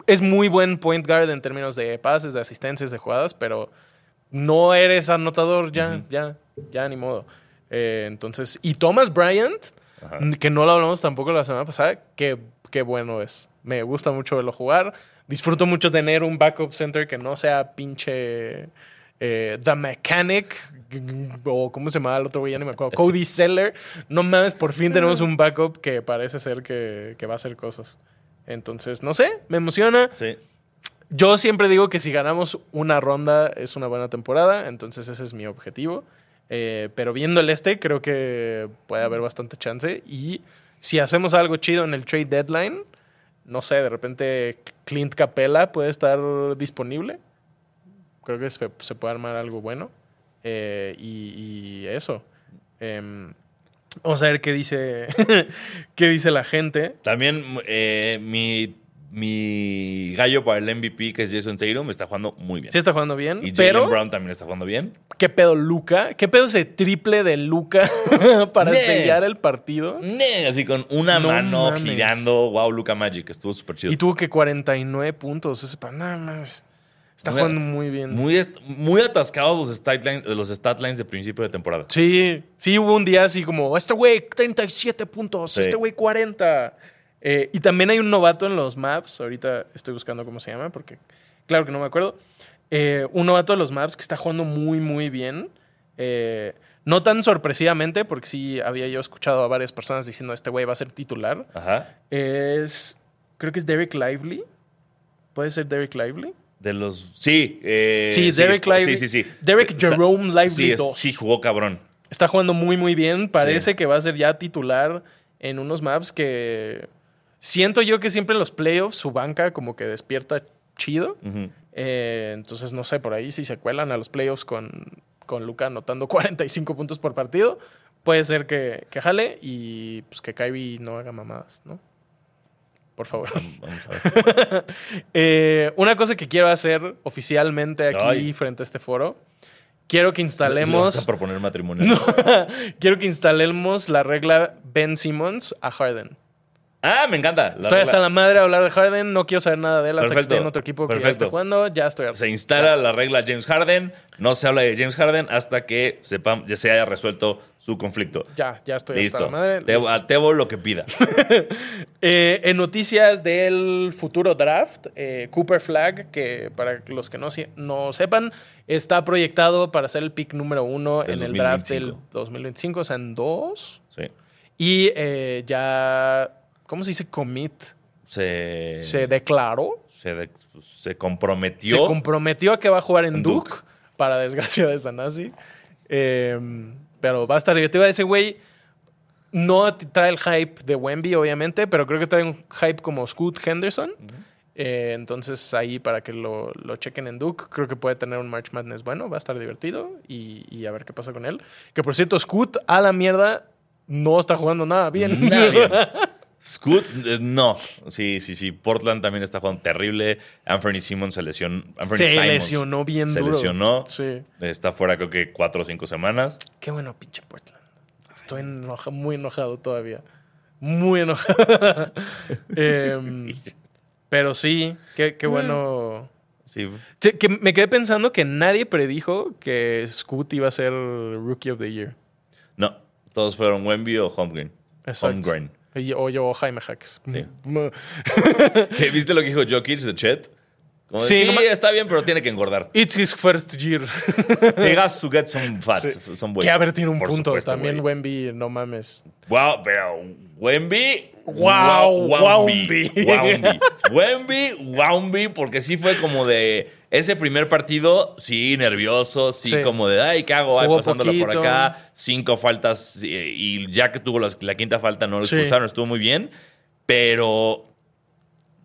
Es muy buen point guard en términos de pases, de asistencias, de jugadas, pero no eres anotador ya, ya, ya ni modo. Eh, entonces, y Thomas Bryant, que no lo hablamos tampoco la semana pasada, qué, qué bueno es. Me gusta mucho verlo jugar. Disfruto mucho tener un backup center que no sea pinche eh, The Mechanic o cómo se llama el otro güey, ya ni me acuerdo. Cody Seller. No mames, por fin tenemos un backup que parece ser que, que va a hacer cosas. Entonces, no sé, me emociona. Sí. Yo siempre digo que si ganamos una ronda es una buena temporada, entonces ese es mi objetivo. Eh, pero viendo el este, creo que puede haber bastante chance. Y si hacemos algo chido en el trade deadline, no sé, de repente Clint Capella puede estar disponible. Creo que se, puede armar algo bueno. Eh, y, y eso. Em, vamos a ver qué dice, qué dice la gente. También eh, mi, mi gallo para el MVP, que es Jason Tatum, está jugando muy bien. Sí está jugando bien, y Jalen pero Brown también está jugando bien. ¿Qué pedo Luca? ¿Qué pedo ese triple de Luca para Ne. sellar el partido? Así con una No mano mames. girando. Wow, Luca Magic. Estuvo súper chido. Y tuvo que 49 puntos. Ese pa- nada más. Está jugando muy bien. Muy, muy atascados los stat, lines, los stat lines de principio de temporada. Sí, sí hubo un día así como, este güey 37 puntos, Sí. este güey 40. Eh, y también hay un novato en los maps, ahorita estoy buscando cómo se llama, porque claro que no me acuerdo. Eh, un novato de los maps que está jugando muy, muy bien. Eh, no tan sorpresivamente, porque sí había yo escuchado a varias personas diciendo, este güey va a ser titular. Ajá. Es, creo que es Derek Lively. ¿Puede ser Derek Lively? De los. Sí. Sí, Derek Lively. Sí, sí, sí. Derek Está- Jerome Lively sí, es- 2. Sí, jugó cabrón. Está jugando muy, muy bien. Parece Sí. que va a ser ya titular en unos maps que siento yo que siempre en los playoffs su banca como que despierta chido. Eh, entonces, no sé, por ahí si se cuelan a los playoffs con, con Luca anotando 45 puntos por partido, puede ser que, que jale y pues que Kyrie no haga mamadas, ¿no? Por favor. Vamos a ver. Eh, una cosa que quiero hacer oficialmente aquí Ay. frente a este foro quiero que Le vas instalemos. a proponer matrimonio. quiero que instalemos la regla Ben Simmons a Harden. Ah, me encanta. La Estoy regla- hasta la madre de hablar de Harden, no quiero saber nada de él hasta que esté en otro equipo que ya Perfecto. esté jugando, ya estoy. Se instala la regla James Harden. No se habla de James Harden hasta que sepa, ya se haya resuelto su conflicto. Ya, ya estoy Listo. hasta la madre. Listo. a Tebo lo que pida. Eh, en noticias del futuro draft, eh, Cooper Flag, que para los que no, no sepan, está proyectado para ser el pick número uno Del en el draft del 2025. 2025, o sea, en dos. Sí. Y eh, ya, ¿cómo se dice commit? Se, Se declaró, se, de- se se comprometió. comprometió a que va a jugar en En Duke, Duke. para desgracia de Sanasi. Eh, pero va a estar divertido. Ese güey no trae el hype de Wemby, obviamente, pero creo que trae un hype como Scoot Henderson. Eh, entonces ahí para que lo, lo chequen en Duke, creo que puede tener un March Madness bueno, va a estar divertido y, y a ver qué pasa con él. Que por cierto, Scoot a la mierda no está jugando nada bien. Nada bien. Scoot, eh, no. Sí, sí, sí. Portland también está jugando terrible. Anthony Simmons se lesionó. Anthony Se Simons lesionó bien Se duro. lesionó. Sí. Está fuera creo que cuatro o cinco semanas. Qué bueno, pinche Portland. Estoy enoja- muy enojado todavía. Muy enojado. Em, pero sí, qué, qué bueno. Sí. Sí, que me quedé pensando que nadie predijo que Scoot iba a ser Rookie of the Year. No. Todos fueron Wemby o. Exacto. Holmgren. Y- O yo, Jaime Hacks. Sí. ¿Qué, ¿Viste lo que dijo Jokic de Chet? Como de, Sí, está bien, pero tiene que engordar. It's his first year. He has to get some fat, Sí. some weight. que a ver, tiene un Por punto. supuesto, También güey. Wemby, no mames. Wow, pero Wemby. Wow. Wemby. Wemby, Wemby, porque sí fue como de ese primer partido, sí, nervioso, sí, Sí. como de, ay, ¿qué hago? Ay, pasándola por acá, cinco faltas, y, ya que tuvo las- la quinta falta no lo Sí. expulsaron, estuvo muy bien, pero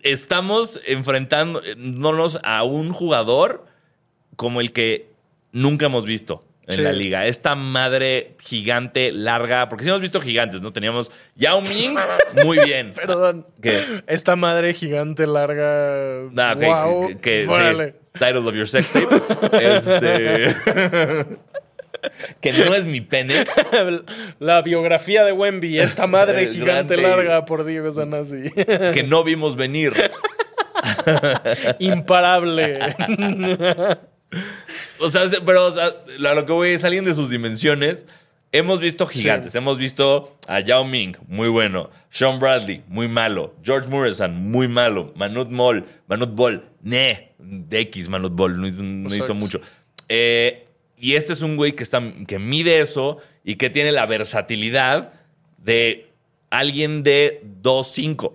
estamos enfrentándonos a un jugador como el que nunca hemos visto en Sí. la liga. Esta madre gigante, larga, porque sí hemos visto gigantes, ¿no? Teníamos Yao Ming, muy bien. Perdón. ¿Qué? Esta madre gigante, larga. Nah, que, wow. que- que- sí, Órale. title of your sex tape. Este, que no es mi pene. La biografía de Wemby, esta madre Es gigante grande. larga por Diego Sanasi. Que no vimos venir. Imparable. O sea, se- pero o sea, a lo que voy es saliendo de sus dimensiones. Hemos visto gigantes. Hemos visto a Yao Ming, muy bueno. Sean Bradley, muy malo. George Morrison, muy malo. Manut Moll, Manut Ball, ne. De X, Manut Ball, no hizo, no hizo Exacto. mucho. Eh, y este es un güey que, está, que mide eso y que tiene la versatilidad de alguien de 2-5.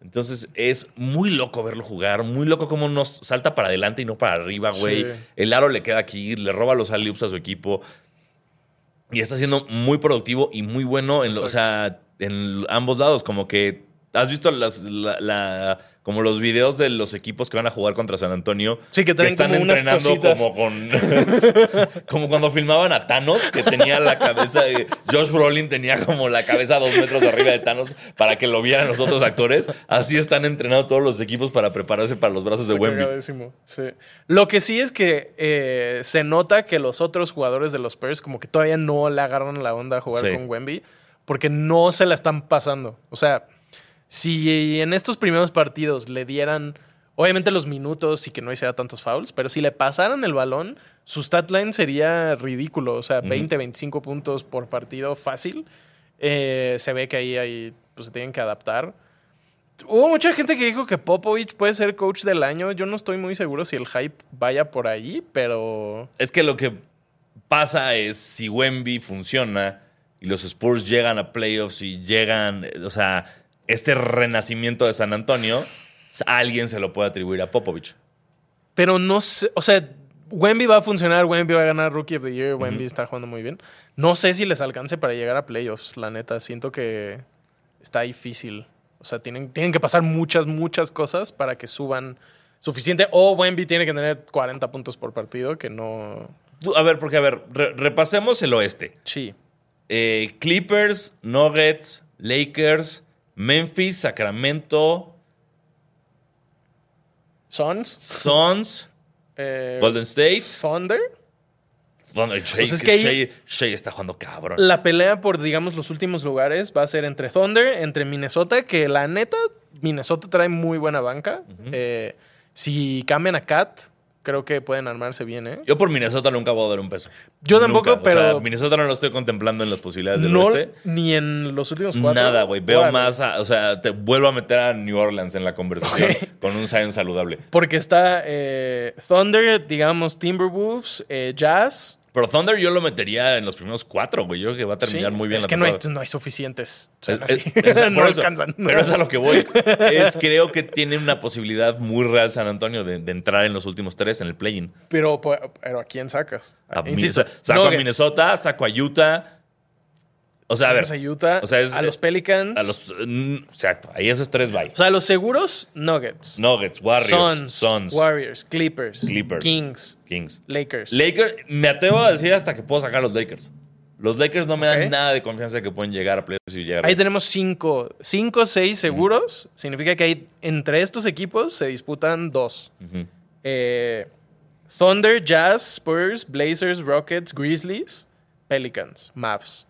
Entonces es muy loco verlo jugar, muy loco cómo nos salta para adelante y no para arriba, güey. Sí. El aro le queda aquí, le roba los alley a su equipo. Y está siendo muy productivo y muy bueno en, lo- o sea, en ambos lados. Como que has visto las, la- la- como los videos de los equipos que van a jugar contra San Antonio. Sí, que traen están como entrenando como con. como cuando filmaban a Thanos, que tenía la cabeza. de- Josh Brolin tenía como la cabeza dos metros arriba de Thanos para que lo vieran los otros actores. Así están entrenando todos los equipos para prepararse para los brazos de Está Wemby. sí. Lo que sí es que eh, se nota que los otros jugadores de los Spurs como que todavía no le agarran la onda a jugar Sí. con Wemby porque no se la están pasando. O sea, si en estos primeros partidos le dieran, obviamente los minutos y que no hiciera tantos fouls, pero si le pasaran el balón, su stat line sería ridículo. O sea, 20, 25 puntos por partido fácil. Eh, se ve que ahí, ahí pues, se tienen que adaptar. Hubo mucha gente que dijo que Popovich puede ser coach del año. Yo no estoy muy seguro si el hype vaya por ahí, pero Es que lo que pasa es si Wemby funciona y los Spurs llegan a playoffs y llegan, o sea, este renacimiento de San Antonio, alguien se lo puede atribuir a Popovich. pero no sé, o sea, Wemby va a funcionar, Wemby va a ganar Rookie of the Year, Wemby está jugando muy bien. No sé si les alcance para llegar a playoffs, la neta, siento que está difícil. O sea, tienen, tienen que pasar muchas, muchas cosas para que suban suficiente. O Wemby tiene que tener 40 puntos por partido, que no... A ver, porque a ver, re- repasemos el oeste. Sí. Eh, Clippers, Nuggets, Lakers, Memphis, Sacramento, Suns, Suns, eh, Golden State, Thunder, Thunder, Shea, Pues es que Shea- Shea está jugando cabrón. La pelea por, digamos, los últimos lugares va a ser entre Thunder, entre Minnesota, que la neta, Minnesota trae muy buena banca. Eh, si cambian a Cat, creo que pueden armarse bien, ¿eh? Yo por Minnesota nunca voy a dar un peso. Yo tampoco, Nunca. O sea, pero- Minnesota no lo estoy contemplando en las posibilidades del No, oeste. ni en los últimos cuatro. Nada, güey. Veo Órale. más a, O sea, te vuelvo a meter a New Orleans en la conversación con un Zion saludable. Porque está eh, Thunder, digamos, Timberwolves, eh, Jazz. Pero Thunder yo lo metería en los primeros cuatro, güey. Yo creo que va a terminar Sí, muy bien Es la que no hay, no hay suficientes. O sea, Es- no, es- sí. es- No por eso, alcanzan. Pero es a lo que voy. Es, creo que tiene una posibilidad muy real San Antonio de, de entrar en los últimos tres en el play-in. Pero, pero ¿a quién sacas? A Insisto, Minnesota- Saco a. Minnesota, saco a Utah. O sea, a ver. A Utah, o sea, es- a los Pelicans. A los, mm, exacto. Ahí esos tres bye. O sea, los seguros, Nuggets. Nuggets, Warriors, Suns, Suns, Warriors, Clippers, Clippers. Kings, Kings. Lakers. Lakers, me atrevo a decir hasta que puedo sacar a los Lakers. Los Lakers no me dan nada de confianza de que pueden llegar a playoffs y llegar. Ahí tenemos cinco, cinco, seis seguros. Significa que hay, entre estos equipos se disputan dos. Eh, Thunder, Jazz, Spurs, Blazers, Rockets, Grizzlies, Pelicans, Mavs.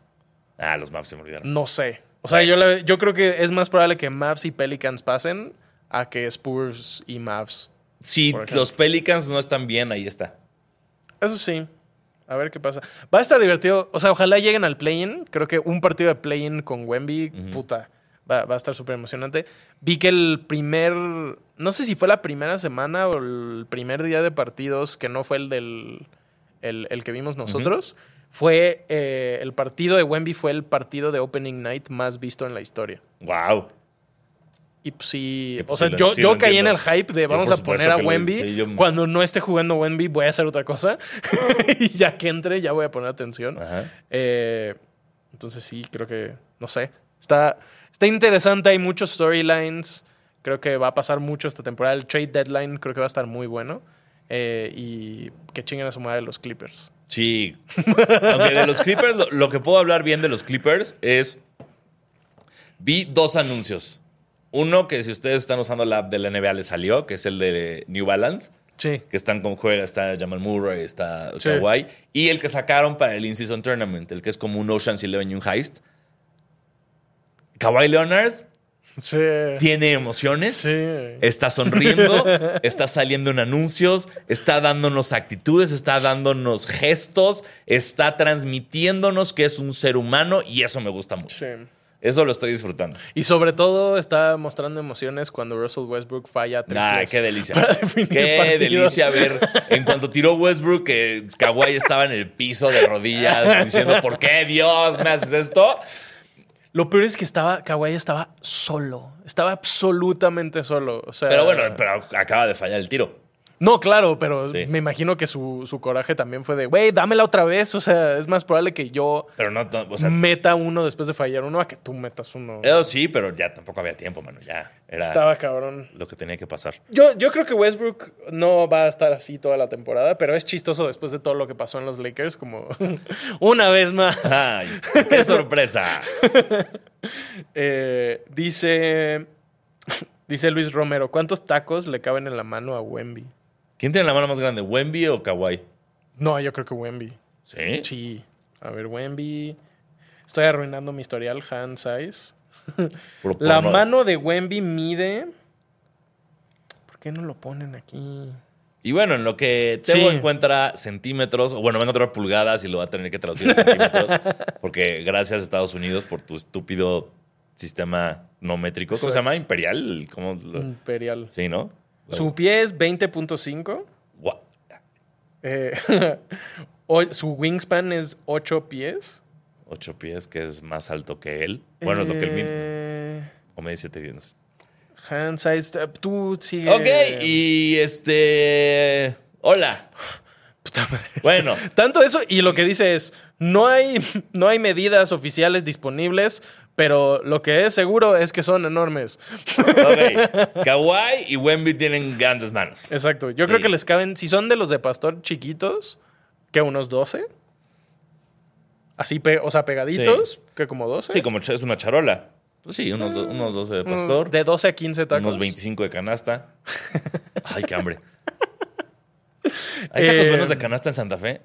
Ah, los Mavs se me olvidaron. No sé. O sea, yo, la- yo creo que es más probable que Mavs y Pelicans pasen a que Spurs y Mavs. Si los Pelicans no están bien, ahí está. Eso sí. A ver qué pasa. Va a estar divertido. O sea, ojalá lleguen al play-in. Creo que un partido de play-in con Wemby, puta, va, va a estar súper emocionante. Vi que el primer, no sé si fue la primera semana o el primer día de partidos, que no fue el del, el, el que vimos nosotros, fue eh, el partido de Wemby fue el partido de Opening Night más visto en la historia. Wow. Y pues sí, Y o pues sea, sí yo, sí yo lo caí en el hype de vamos a poner a lo- Wemby. sí, yo- Cuando no esté jugando Wemby, voy a hacer otra cosa. y ya que entre, ya voy a poner atención. Eh, entonces sí, creo que, no sé, está, está interesante, hay muchos storylines. Creo que va a pasar mucho esta temporada. El trade deadline creo que va a estar muy bueno. Eh, y que chinguen a su madre los Clippers. Sí. Aunque de los Clippers, lo, lo que puedo hablar bien de los Clippers es. Vi dos anuncios. Uno que si ustedes están usando la app de la NBA les salió, que es el de New Balance, Sí. que están con juega, está Jamal Murray, está Sí. Kawhi, y el que sacaron para el In-Season Tournament, el que es como un Ocean's Eleven y un Heist. Kawhi Leonard Sí. tiene emociones. Sí. Está sonriendo, está saliendo en anuncios, está dándonos actitudes, está dándonos gestos, está transmitiéndonos que es un ser humano y eso me gusta mucho. Sí. Eso lo estoy disfrutando. Y sobre todo está mostrando emociones cuando Russell Westbrook falla qué delicia. Qué partidos. delicia ver. En cuanto tiró Westbrook, que Kawhi estaba en el piso de rodillas diciendo, ¿por qué Dios me haces esto? Lo peor es que estaba, Kawhi estaba solo. Estaba absolutamente solo. O sea, Pero bueno, pero acaba de fallar el tiro. No, claro, pero Sí. me imagino que su, su coraje también fue de, güey, dámela otra vez. O sea, es más probable que yo Pero no, no, o sea, meta uno después de fallar uno a que tú metas uno. eso sí, pero ya tampoco había tiempo, mano. Ya era Estaba cabrón. lo que tenía que pasar. Yo, yo creo que Westbrook no va a estar así toda la temporada, pero es chistoso después de todo lo que pasó en los Lakers, como una vez más. ¡Ay, qué sorpresa! Eh, dice, dice Luis Romero, ¿cuántos tacos le caben en la mano a Wemby? ¿Quién tiene la mano más grande, Wemby o Kawhi? No, yo creo que Wemby. ¿Sí? Sí. A ver, Wemby. Estoy arruinando mi historial, hand size. La mano de Wemby mide. ¿Por qué no lo ponen aquí? Y bueno, en lo que Tebo Sí. encuentra centímetros, o bueno, va a encontrar pulgadas y lo va a tener que traducir a centímetros, porque gracias a Estados Unidos por tu estúpido sistema no métrico. ¿Cómo se llama? ¿Imperial? ¿Cómo lo- Imperial. Sí, ¿no? Su pie es 20.5. Gua- Eh, su wingspan es 8 pies. Ocho pies, que es más alto que él. Bueno, es lo que él mide. Eh, O me dice te tienes. hand size. eh, Tú sigue. Ok, y este. Hola. Bueno, Tanto eso y lo que dice es, no hay, no hay medidas oficiales disponibles, pero lo que es seguro es que son enormes. ok. Kawhi y Wemby tienen grandes manos. Exacto. Yo creo Sí. que les caben, si son de los de pastor chiquitos, que unos 12. Así, pe- o sea, pegaditos, que como 12. Sí, como es una charola. Pues sí, unos, do- unos 12 de Mm, pastor. De 12 a 15 tacos. Unos 25 de canasta. Ay, qué hambre. ¿Hay tacos Eh, buenos de canasta en Santa Fe?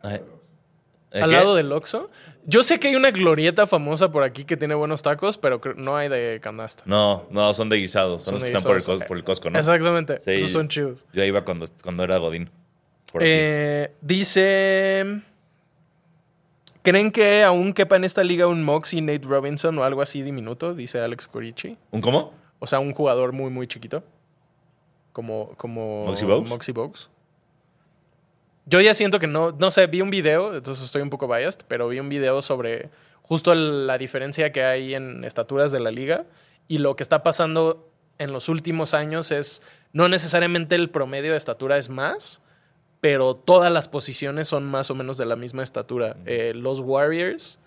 Ay, ¿eh, Al lado del Oxxo. Yo sé que hay una glorieta famosa por aquí que tiene buenos tacos, pero no hay de canasta. No, no, son de guisados. Son, los que están por el. Cos- por el Costco, ¿no? Exactamente. Sí. Esos son chidos. Yo iba cuando, cuando era Godín. Por. Eh, dice. ¿Creen que aún quepa en esta liga un Moxie, Nate Robinson o algo así diminuto? Dice Alex Corici. ¿Un cómo? O sea, un jugador muy, muy chiquito. Como. como ¿Moxie Bogues? Moxie Bogues. Yo ya siento que no. No sé, vi un video, entonces estoy un poco biased, pero vi un video sobre justo la diferencia que hay en estaturas de la liga. Y lo que está pasando en los últimos años es. No necesariamente el promedio de estatura es más, pero todas las posiciones son más o menos de la misma estatura. Eh, los Warriors,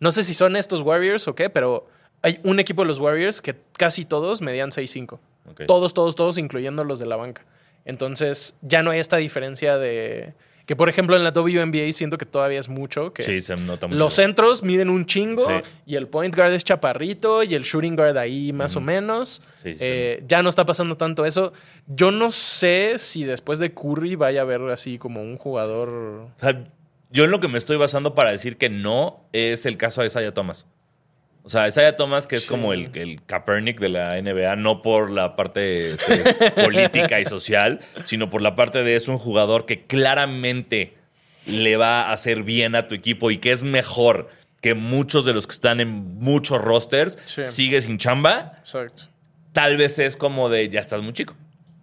no sé si son estos Warriors o qué, pero hay un equipo de los Warriors que casi todos medían 6'5". Ok. Todos, todos, todos, incluyendo los de la banca. Entonces ya no hay esta diferencia de... Que por ejemplo en la WNBA siento que todavía es mucho. Que Sí, se nota mucho. los centros miden un chingo Sí. y el point guard es chaparrito y el shooting guard ahí más o menos. Sí, sí, Eh, Ya no está pasando tanto eso. Yo no sé si después de Curry vaya a haber así como un jugador. O sea, yo en lo que me estoy basando para decir que no es el caso de Isaiah Thomas. O sea, Isaiah Thomas, que es Sí. como el, el Kaepernick de la NBA, no por la parte este, política y social, sino por la parte de es un jugador que claramente le va a hacer bien a tu equipo y que es mejor que muchos de los que están en muchos rosters, Sí. sigue sin chamba. Exacto. Tal vez es como de ya estás muy chico.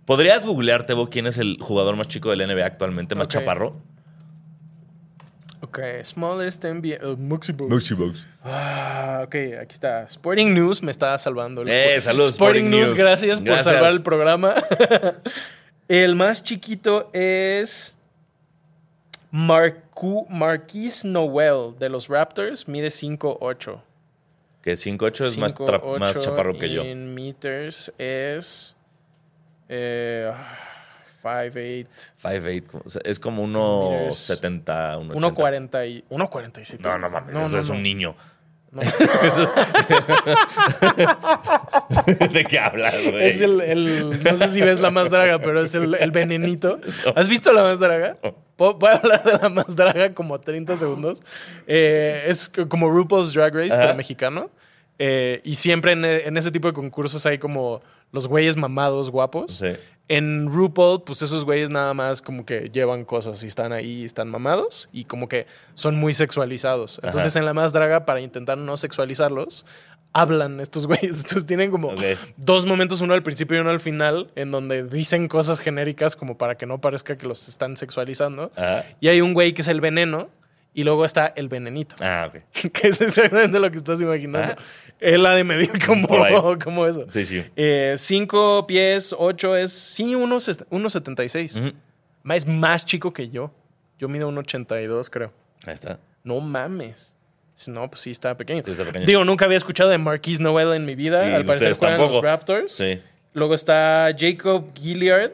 ¿Podrías googlearte, vos quién es el jugador más chico de la NBA actualmente, más chaparro? Ok, smallest NBA. uh. Moxie Bugs. Ah, ok, aquí está. Sporting News me está salvando. el- Eh, saludos, Sporting, Sporting News, News. gracias por Gracias. salvar el programa. el más chiquito es Marcu, Marquise Noel de los Raptors. Mide 5'8". Que 5'8 es más, tra- 5'8 más chaparro que yo. En meters es. Eh, 5'8". 5'8. como- o sea, Es como Meters. 1.70, 1.80. 1.40 y 1.47. No, no mames, No, eso no, es no. un niño. No. Eso es- ¿De qué hablas, güey? Es el, el- No sé si ves la más draga, pero es el, el venenito. ¿Has visto la más draga? ¿Puedo, puedo hablar de la más draga como 30 segundos? Eh, es como RuPaul's Drag Race, Ajá. pero mexicano. Eh, y siempre en, en ese tipo de concursos hay como los güeyes mamados guapos. Sí. En RuPaul, pues esos güeyes nada más como que llevan cosas y están ahí, están mamados y como que son muy sexualizados. Entonces Ajá. en la más draga, para intentar no sexualizarlos, hablan estos güeyes. Entonces tienen como dos momentos, uno al principio y uno al final, en donde dicen cosas genéricas como para que no parezca que los están sexualizando. Ajá. Y hay un güey que es el veneno y luego está el venenito, Ah, ok. que es exactamente lo que estás imaginando. Él ha de medir como, como eso. Sí, sí. Eh, cinco pies, ocho es, sí, unos est- 1,76. Ujú. Ma- Es más chico que yo. Yo mido 1,82 creo. Ahí está. No mames. No, pues sí, está pequeño. Sí, está pequeño. Digo, nunca había escuchado de Marquise Noel en mi vida. Y Al parecer juegan los tampoco. Raptors. Sí. Luego está Jacob Gilliard.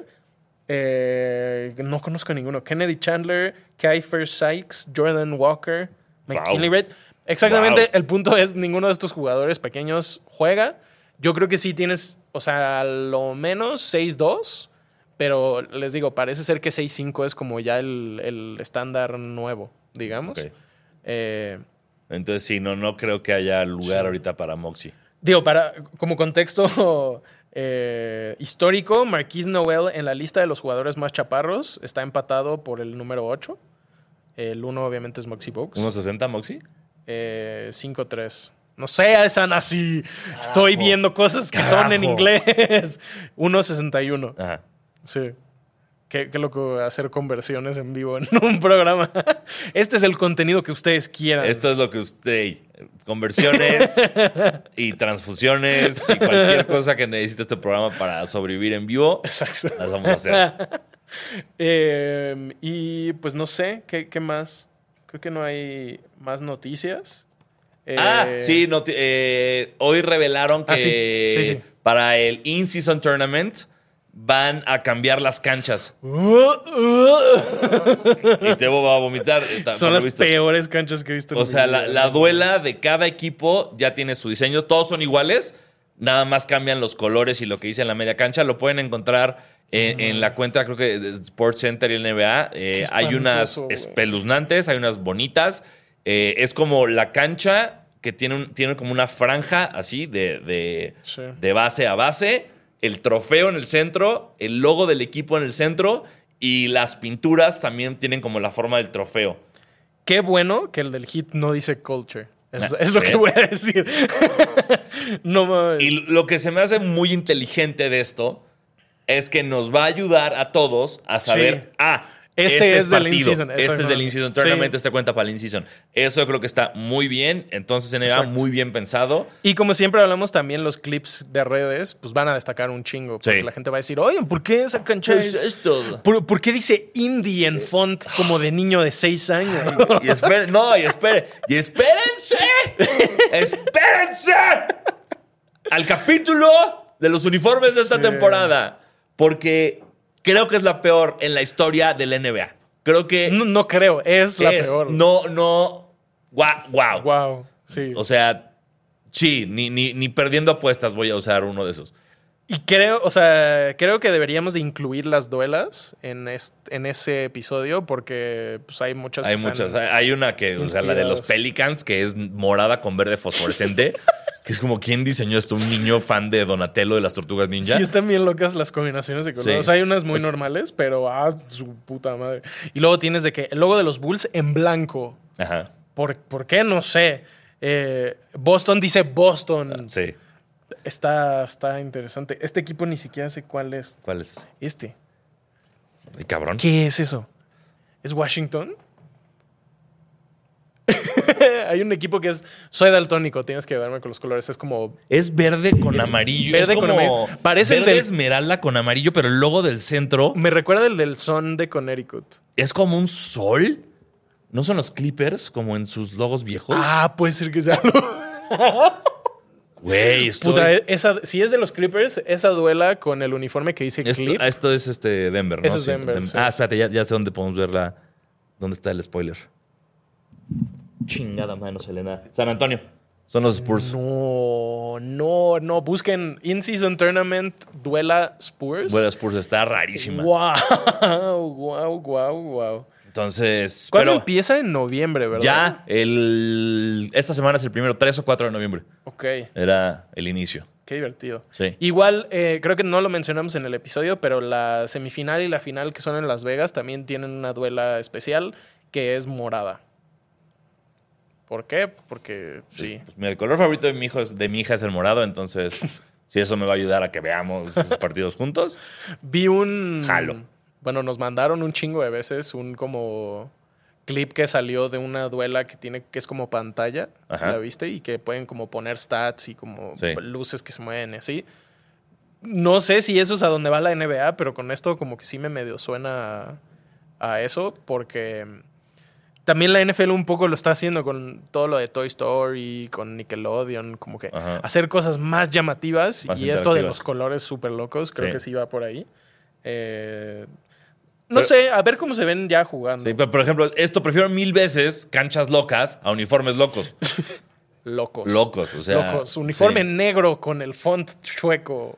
Eh, no conozco a ninguno. Kennedy Chandler, Kiefer Sykes, Jordan Walker, McKinley Wow. Red. Exactamente, Wow. el punto es ninguno de estos jugadores pequeños juega. Yo creo que sí tienes, o sea, a lo menos 6-2, pero les digo, parece ser que 6-5 es como ya el, el estándar nuevo, digamos. Eh, Entonces, sí, no, no creo que haya lugar ahorita para Moxie. Digo, para, como contexto eh, histórico, Marquise Noel en la lista de los jugadores más chaparros está empatado por el número 8. El 1 obviamente es Moxie Bogues. ¿1.60 Moxie? Eh, 5-3. No sé, están así. Estoy viendo cosas que son en Carajo. inglés. 1.61. Ajá. Sí. Qué, qué loco hacer conversiones en vivo en un programa. Este es el contenido que ustedes quieran. Esto es lo que usted. Conversiones y transfusiones y cualquier cosa que necesite este programa para sobrevivir en vivo, Exacto. las vamos a hacer. Eh, y pues no sé, ¿qué, qué más? Creo que no hay más noticias. Eh, Ah, sí, noti- eh, hoy revelaron que Ah, sí. Sí, sí. para el In-Season Tournament van a cambiar las canchas. Y Tebo va a vomitar. eh, Son las visto. peores canchas que he visto. O sea, la, la duela de cada equipo ya tiene su diseño. Todos son iguales. Nada más cambian los colores y lo que dice en la media cancha. Lo pueden encontrar En, en la cuenta, creo que de Sports Center y el NBA, eh, hay unas espeluznantes, hay unas bonitas. Eh, es como la cancha que tiene, un- tiene como una franja así de, de, Sí. de base a base, el trofeo en el centro, el logo del equipo en el centro y las pinturas también tienen como la forma del trofeo. Qué bueno que el del hit no dice culture. Es, Ah, es lo ¿eh? que voy a decir. no mames. Y lo que se me hace muy inteligente de esto es que nos va a ayudar a todos a saber, Sí. ah, Este este, es del in-season, este es del in-season tournament, Sí. este cuenta para el in-season. Eso yo creo que está muy bien. Entonces, NBA, Exacto. muy bien pensado. Y como siempre hablamos, también los clips de redes pues van a destacar un chingo. Porque Sí. la gente va a decir, oye, ¿por qué esa cancha ¿Qué es es...? esto? ¿Por, por qué dice indie en font como de niño de seis años? Y esperen, no, y esperen, y espérense, espérense al capítulo de los uniformes de esta Sí. temporada, porque creo que es la peor en la historia de la NBA. Creo que No, no creo, es la es, peor. no, no, guau, guau. Wow, sí. O sea, sí, ni, ni, ni perdiendo apuestas voy a usar uno de esos. Y creo, o sea, creo que deberíamos de incluir las duelas en, est- en ese episodio porque pues, hay muchas Hay que muchas. están- Hay una que, o sea, la de los. Pelicans, que es morada con verde fosforescente. que es como, ¿quién diseñó esto? Un niño fan de Donatello de las Tortugas Ninja. Sí, están bien locas las combinaciones de colores. Sí. O sea, hay unas muy normales, pero ah, su puta madre. Y luego tienes de que el logo de los Bulls en blanco. Ajá. ¿Por, por qué? No sé. Eh, Boston dice Boston. Sí. Está, está interesante. Este equipo ni siquiera sé cuál es. ¿Cuál es ese? Este. Ay, cabrón. ¿Qué es eso? ¿Es Washington? Hay un equipo que es. Soy daltónico, tienes que verme con los colores. Es como. Es verde con Es amarillo. verde es con como amarillo. Parece el verde del- esmeralda con amarillo, pero el logo del centro Me recuerda el del Son de Connecticut. es como un sol. ¿No son los Clippers como en sus logos viejos? Ah, puede ser que sea. Güey, estoy- Puta, esa, si es de los Clippers, esa duela con el uniforme que dice Esto, Clip. esto es este Denver, ¿no? Eso es Denver, sí. Ah, espérate, ya, ya sé dónde podemos ver la. ¿Dónde está el spoiler? Chingada mano, Selena. San Antonio. Son los Spurs. No, no, no. Busquen In-Season Tournament Duela Spurs. Bueno, Spurs está rarísima. Wow, wow, wow, wow. Entonces. ¿Cuándo pero empieza? En noviembre, ¿verdad? ya, el, esta semana es el primero, 3 o 4 de noviembre. Ok, Era el inicio. qué divertido. Sí. Igual, eh, creo que no lo mencionamos en el episodio, pero la semifinal y la final que son en Las Vegas también tienen una duela especial que es morada. ¿Por qué? Porque sí. Pues mira, el color favorito de mi, hijo es, de mi hija es el morado, entonces. si eso me va a ayudar a que veamos esos partidos juntos. Vi un. Jalo. Bueno, nos mandaron un chingo de veces un como clip que salió de una duela que tiene que es como pantalla, Ajá. ¿la viste? Y que pueden como poner stats y como Sí. luces que se mueven así. No sé si eso es a donde va la NBA, pero con esto como que sí me medio suena a, a eso, porque también la NFL un poco lo está haciendo con todo lo de Toy Story, con Nickelodeon, como que Ajá. hacer cosas más llamativas Más y esto de los colores súper locos, creo Sí. que sí va por ahí. Eh, no Pero- sé, a ver cómo se ven ya jugando. Sí, pero por ejemplo, esto prefiero mil veces canchas locas a uniformes locos. Locos. Locos, o sea. Locos. Uniforme sí. negro con el font chueco.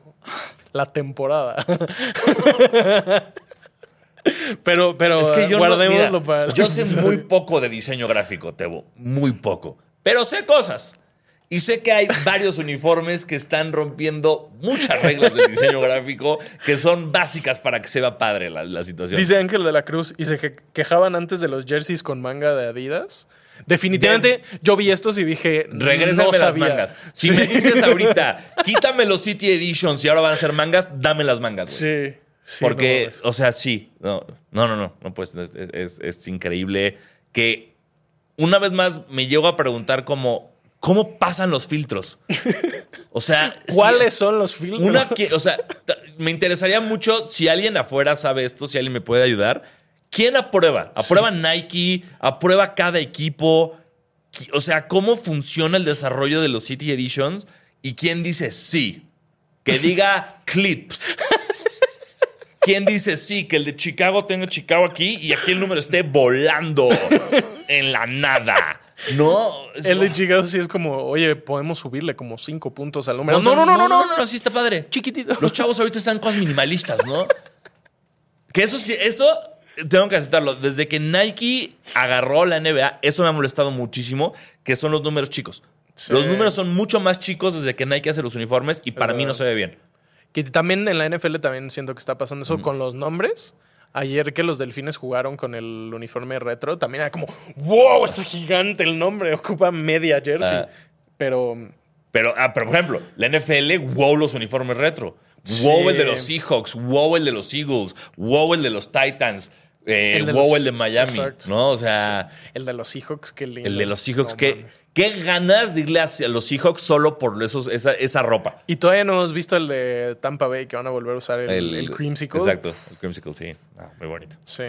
La temporada. pero, pero Es que yo no- guardémoslo mira, para. Yo sé muy poco de diseño gráfico, Tebo. Muy poco. Pero sé cosas. Y sé que hay varios uniformes que están rompiendo muchas reglas del diseño gráfico que son básicas para que se vea padre la, la situación. Dice Ángel de la Cruz y se que- quejaban antes de los jerseys con manga de Adidas. Definitivamente yo vi estos y dije. Regrésame no las sabía. mangas. Si Sí. me dices ahorita, quítame los City Editions y ahora van a ser mangas, dame las mangas. Sí. Sí, Porque, no o sea, sí. No, no, no, no. no, pues es, es- es increíble que una vez más me llego a preguntar como, ¿cómo pasan los filtros? O sea, si- ¿Cuáles son los filtros? una que, o sea, me interesaría mucho si alguien afuera sabe esto, si alguien me puede ayudar. ¿Quién aprueba? ¿Aprueba Nike? ¿Aprueba cada equipo? Qui- O sea, ¿cómo funciona el desarrollo de los City Editions? ¿Y quién dice sí? Que diga clips. ¿Quién dice sí? Que el de Chicago tenga Chicago aquí y aquí el número esté volando en la nada. No. es El de Chicago sí es como, oye, podemos subirle como cinco puntos al número. No, no, no, no, no, no, no, así está padre. Chiquitito. Los chavos ahorita están cosas minimalistas, ¿no? Que eso sí, eso tengo que aceptarlo. Desde que Nike agarró la NBA, eso me ha molestado muchísimo, que son los números chicos. Sí. Los números son mucho más chicos desde que Nike hace los uniformes y para mí no se ve bien. Que también en la NFL también siento que está pasando eso con los nombres. Ayer que los delfines jugaron con el uniforme retro, también era como, wow, está gigante el nombre, ocupa media jersey. Ah. Pero Pero, ah, pero, por ejemplo, la NFL, wow, los uniformes retro. Wow, el de los Seahawks. Wow, el de los Eagles. Wow, el de los Titans. Eh, El de wow, los- el de Miami. exacto. ¿No? O sea, el de los Seahawks, qué lindo. el de los Seahawks. No ¿qué, ganas de irle hacia los Seahawks solo por esos, esa, esa ropa? Y todavía no hemos visto el de Tampa Bay que van a volver a usar el, el creamsicle. Exacto, el creamsicle, sí. Ah, muy bonito. Sí.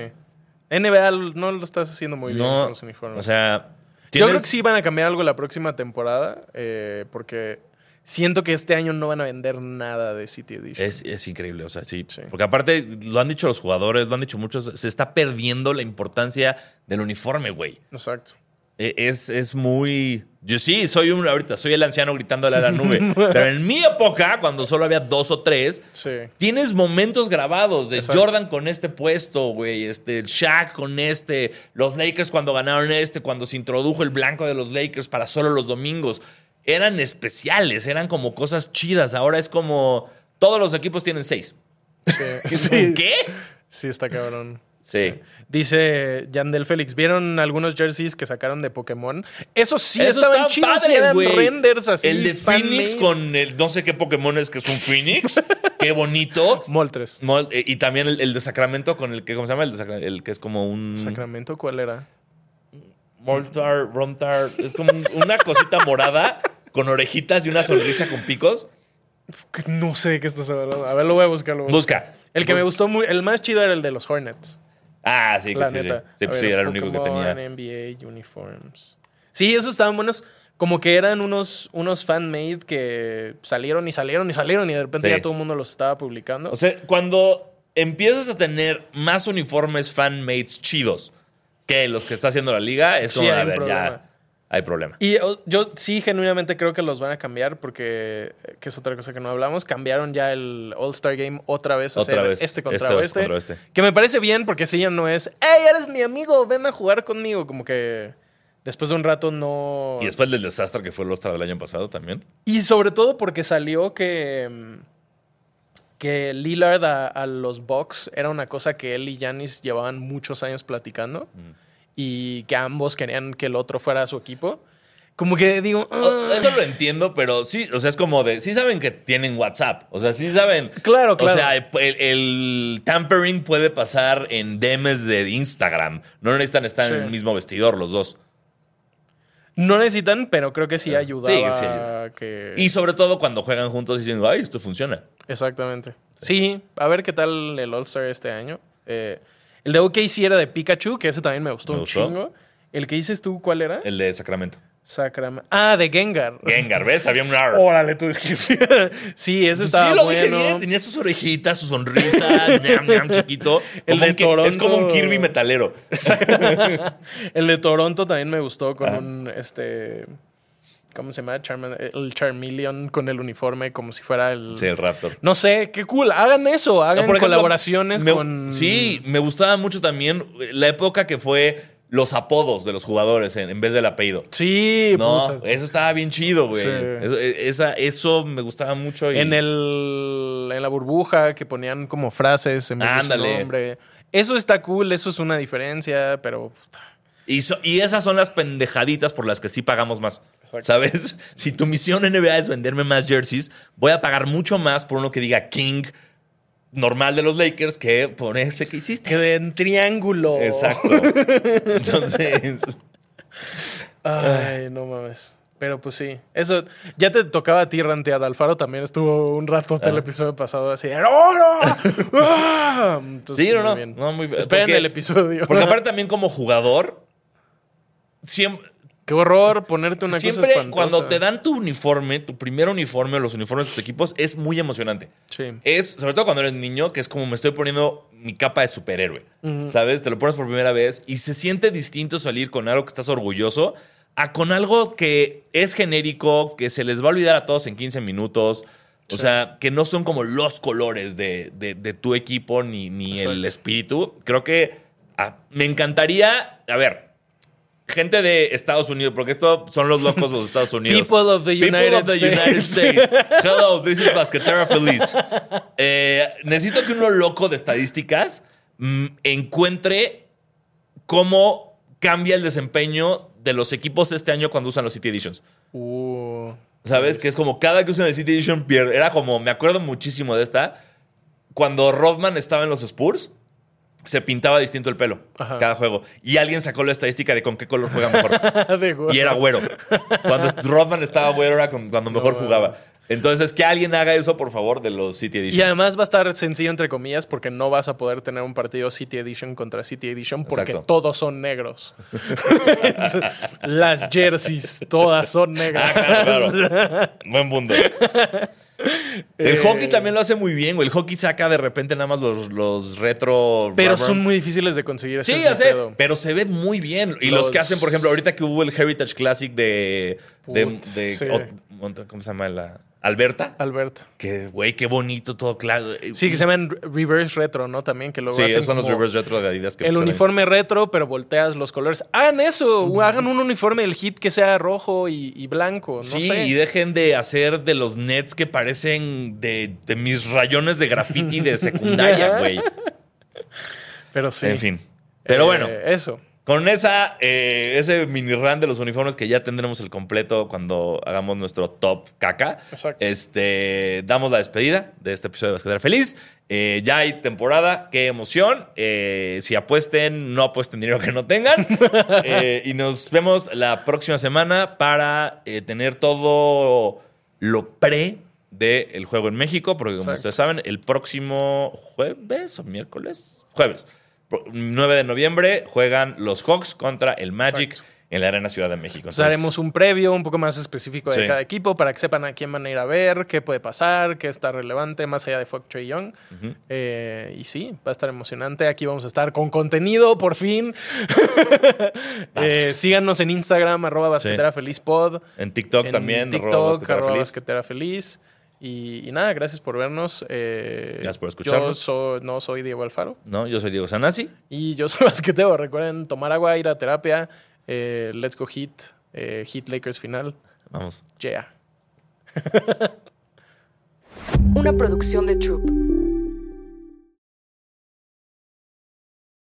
NBA no lo estás haciendo muy bien con los uniformes. o sea, Yo creo que sí van a cambiar algo la próxima temporada, eh, porque siento que este año no van a vender nada de City Edition. Es, es increíble, o sea, sí. Sí. Porque aparte, lo han dicho los jugadores, lo han dicho muchos, se está perdiendo la importancia del uniforme, güey. Exacto. E- Es, es muy. Yo sí, soy un ahorita, soy el anciano gritándole a la nube. pero en mi época, cuando solo había dos o tres, Sí. tienes momentos grabados de Exacto. Jordan con este puesto, güey, este, Shaq con este, los Lakers cuando ganaron este, cuando se introdujo el blanco de los Lakers para solo los domingos. Eran especiales, eran como cosas chidas. Ahora es como. Todos los equipos tienen seis. Sí. sí. ¿Qué? Sí, está cabrón. Sí. Dice Yandel Félix, ¿vieron algunos jerseys que sacaron de Pokémon? Esos sí Esos estaban chidos, padres, eran güey. renders así. El de Phoenix made. con el no sé qué Pokémon es que es un Phoenix. qué bonito. Moltres. Mol- eh, Y también el, el de Sacramento con el que, ¿cómo se llama? El, de el que es como un... ¿Sacramento cuál era? Moltar, Romtar. Es como un- una cosita morada con orejitas y una sonrisa con picos. Que No sé de qué estás hablando. A ver, lo voy a buscar. lo voy a buscar. Busca. El que me gustó muy, el más chido era el de los Hornets. Ah, sí, la sí, sí. Sí, pues ver, sí, era el único que tenía. NBA Uniforms. Sí, esos estaban buenos. Como que eran unos, unos fan-made que salieron y salieron y salieron y de repente Sí. ya todo el mundo los estaba publicando. O sea, cuando empiezas a tener más uniformes fanmates chidos que los que está haciendo la liga, es como, a ver, ya hay problema. Y yo sí genuinamente creo que los van a cambiar porque, eh, que es otra cosa que no hablamos, cambiaron ya el All-Star Game otra vez a Otra hacer vez, este contra este oeste, contra oeste. Que me parece bien porque si ya no es, hey, eres mi amigo, ven a jugar conmigo. Como que después de un rato no... Y después del desastre que fue el Ostra del año pasado también. Y sobre todo porque salió que, mm, que Lillard a, a los Bucks era una cosa que él y Giannis llevaban muchos años platicando y que ambos querían que el otro fuera su equipo. Como que digo, O- "Ah". Eso lo entiendo, pero sí, o sea, es como de, sí saben que tienen WhatsApp, o sea, sí saben. Claro, O claro. sea, el, el tampering puede pasar en DMs de Instagram. No necesitan estar en Sí. el mismo vestidor los dos. no necesitan, pero creo que sí ayudaba sí ayuda. que... Y sobre todo cuando juegan juntos diciendo, ay, esto funciona. Exactamente. Sí, a ver qué tal el All-Star este año. Eh, el de OKC era de Pikachu, que ese también me gustó ¿Me un gustó? chingo. El que dices tú, ¿cuál era? El de Sacramento. Sacram- Ah, de Gengar. Gengar, ¿ves? Había un R. Órale, tu descripción. sí, ese estaba sí, lo bueno. dije bien. Tenía sus orejitas, su sonrisa, ñam, ñam, chiquito. El Como de ki- Es como un Toronto. Kirby metalero. el de Toronto también me gustó con un este ¿cómo se llama? El Charmeleon con el uniforme como si fuera el Sí, el Raptor. No sé, qué cool. Hagan eso, hagan ejemplo, colaboraciones me- con Sí, me gustaba mucho también la época que fue los apodos de los jugadores en, en vez del apellido. Sí, No, puta. eso estaba bien chido, güey. Sí. Eso, e- esa- eso me gustaba mucho. y- En el en la burbuja que ponían como frases en vez de Ándale. su nombre. Eso está cool, eso es una diferencia, pero puta, Y, so- y esas son las pendejaditas por las que sí pagamos más. Exacto. ¿Sabes? Si tu misión NBA es venderme más jerseys, voy a pagar mucho más por uno que diga King normal de los Lakers que por ese que hiciste. que en triángulo. Exacto. Entonces, Ay, no mames. Pero pues sí, eso ya te tocaba a ti rantear. Alfaro también estuvo un rato Ah. el episodio pasado así. ¡No, no! ¡Ah! Entonces, sí, no, no. no, muy. Esperen Porque- el episodio. Porque aparte también como jugador, siempre, Qué horror ponerte una siempre cosa cuando te dan tu uniforme, tu primer uniforme o los uniformes de tus equipos, es muy emocionante. Sí. Es, sobre todo cuando eres niño, que es como me estoy poniendo mi capa de superhéroe. ¿Sabes? Te lo pones por primera vez y se siente distinto salir con algo que estás orgulloso a con algo que es genérico, que se les va a olvidar a todos en 15 minutos. O sea, que no son como los colores de, de- de tu equipo ni, ni el espíritu. Creo que ah, me encantaría, a ver, gente de Estados Unidos, porque esto son los locos de los Estados Unidos. People of the People United of the States. United States. Hello, this is Basquetera Feliz. Eh, necesito que uno loco de estadísticas mm, encuentre cómo cambia el desempeño de los equipos este año cuando usan los City Editions. Uh, ¿Sabes? Que es como cada que usan el City Edition pierde. Era como, me acuerdo muchísimo de esta. Cuando Rodman estaba en los Spurs, se pintaba distinto el pelo Ajá. cada juego. Y alguien sacó la estadística de con qué color juega mejor. y era güero. Cuando Rodman estaba güero era cuando mejor jugaba. Entonces, que alguien haga eso, por favor, de los City Editions. Y además va a estar sencillo, entre comillas, porque no vas a poder tener un partido City Edition contra City Edition porque Exacto. todos son negros. Las jerseys, todas son negras. Ah, claro, claro. Buen punto. El Eh, hockey también lo hace muy bien, güey. El hockey saca de repente nada más los, los retro. Pero rubber. son muy difíciles de conseguir. Sí, ya sé, pero se ve muy bien. Y los, Los- que hacen, por ejemplo, ahorita que hubo el Heritage Classic de. de, Put, de- sí. o- ¿Cómo se llama? La, Alberta. Albert. Que, güey, qué bonito todo, claro. Sí, que se llaman reverse retro, ¿no? También que luego Sí, hacen esos son los reverse retro de Adidas que El uniforme retro, pero volteas los colores. Hagan eso. Hagan un uniforme del hit que sea rojo y, y blanco. No Sí, sé. y dejen de hacer de los nets que parecen de, de mis rayones de graffiti de secundaria, güey. Pero sí. En fin. Pero Eh, bueno, Eso. Con esa, eh, ese mini run de los uniformes que ya tendremos el completo cuando hagamos nuestro top caca, Exacto. este, damos la despedida de este episodio de Basquetera Feliz. Eh, ya hay temporada, qué emoción. Eh, si apuesten, no apuesten dinero que no tengan. Y nos vemos la próxima semana para tener todo lo pre del juego en México, porque como Exacto. ustedes saben, el próximo jueves o miércoles, jueves, 9 de noviembre, juegan los Hawks contra el Magic Exacto. en la Arena Ciudad de México. Entonces, haremos un previo un poco más específico de Sí. cada equipo para que sepan a quién van a ir a ver, qué puede pasar, qué está relevante más allá de Fuck Trey Young. Eh, y sí, va a estar emocionante. Aquí vamos a estar con contenido, por fin. Eh, síganos en Instagram, arroba basquetera feliz pod. En TikTok en también, arroba TikTok, Basquetera arroba Feliz. basquetera feliz. Y, y nada, gracias por vernos. Eh, Gracias por Yo escucharnos. soy- no soy Diego Alfaro. No, yo soy Diego Sanasi. Y yo soy basquetero. Recuerden tomar agua, ir a terapia. Eh, let's go hit. Eh, hit Lakers final. Vamos. Yeah. Una producción de Troop.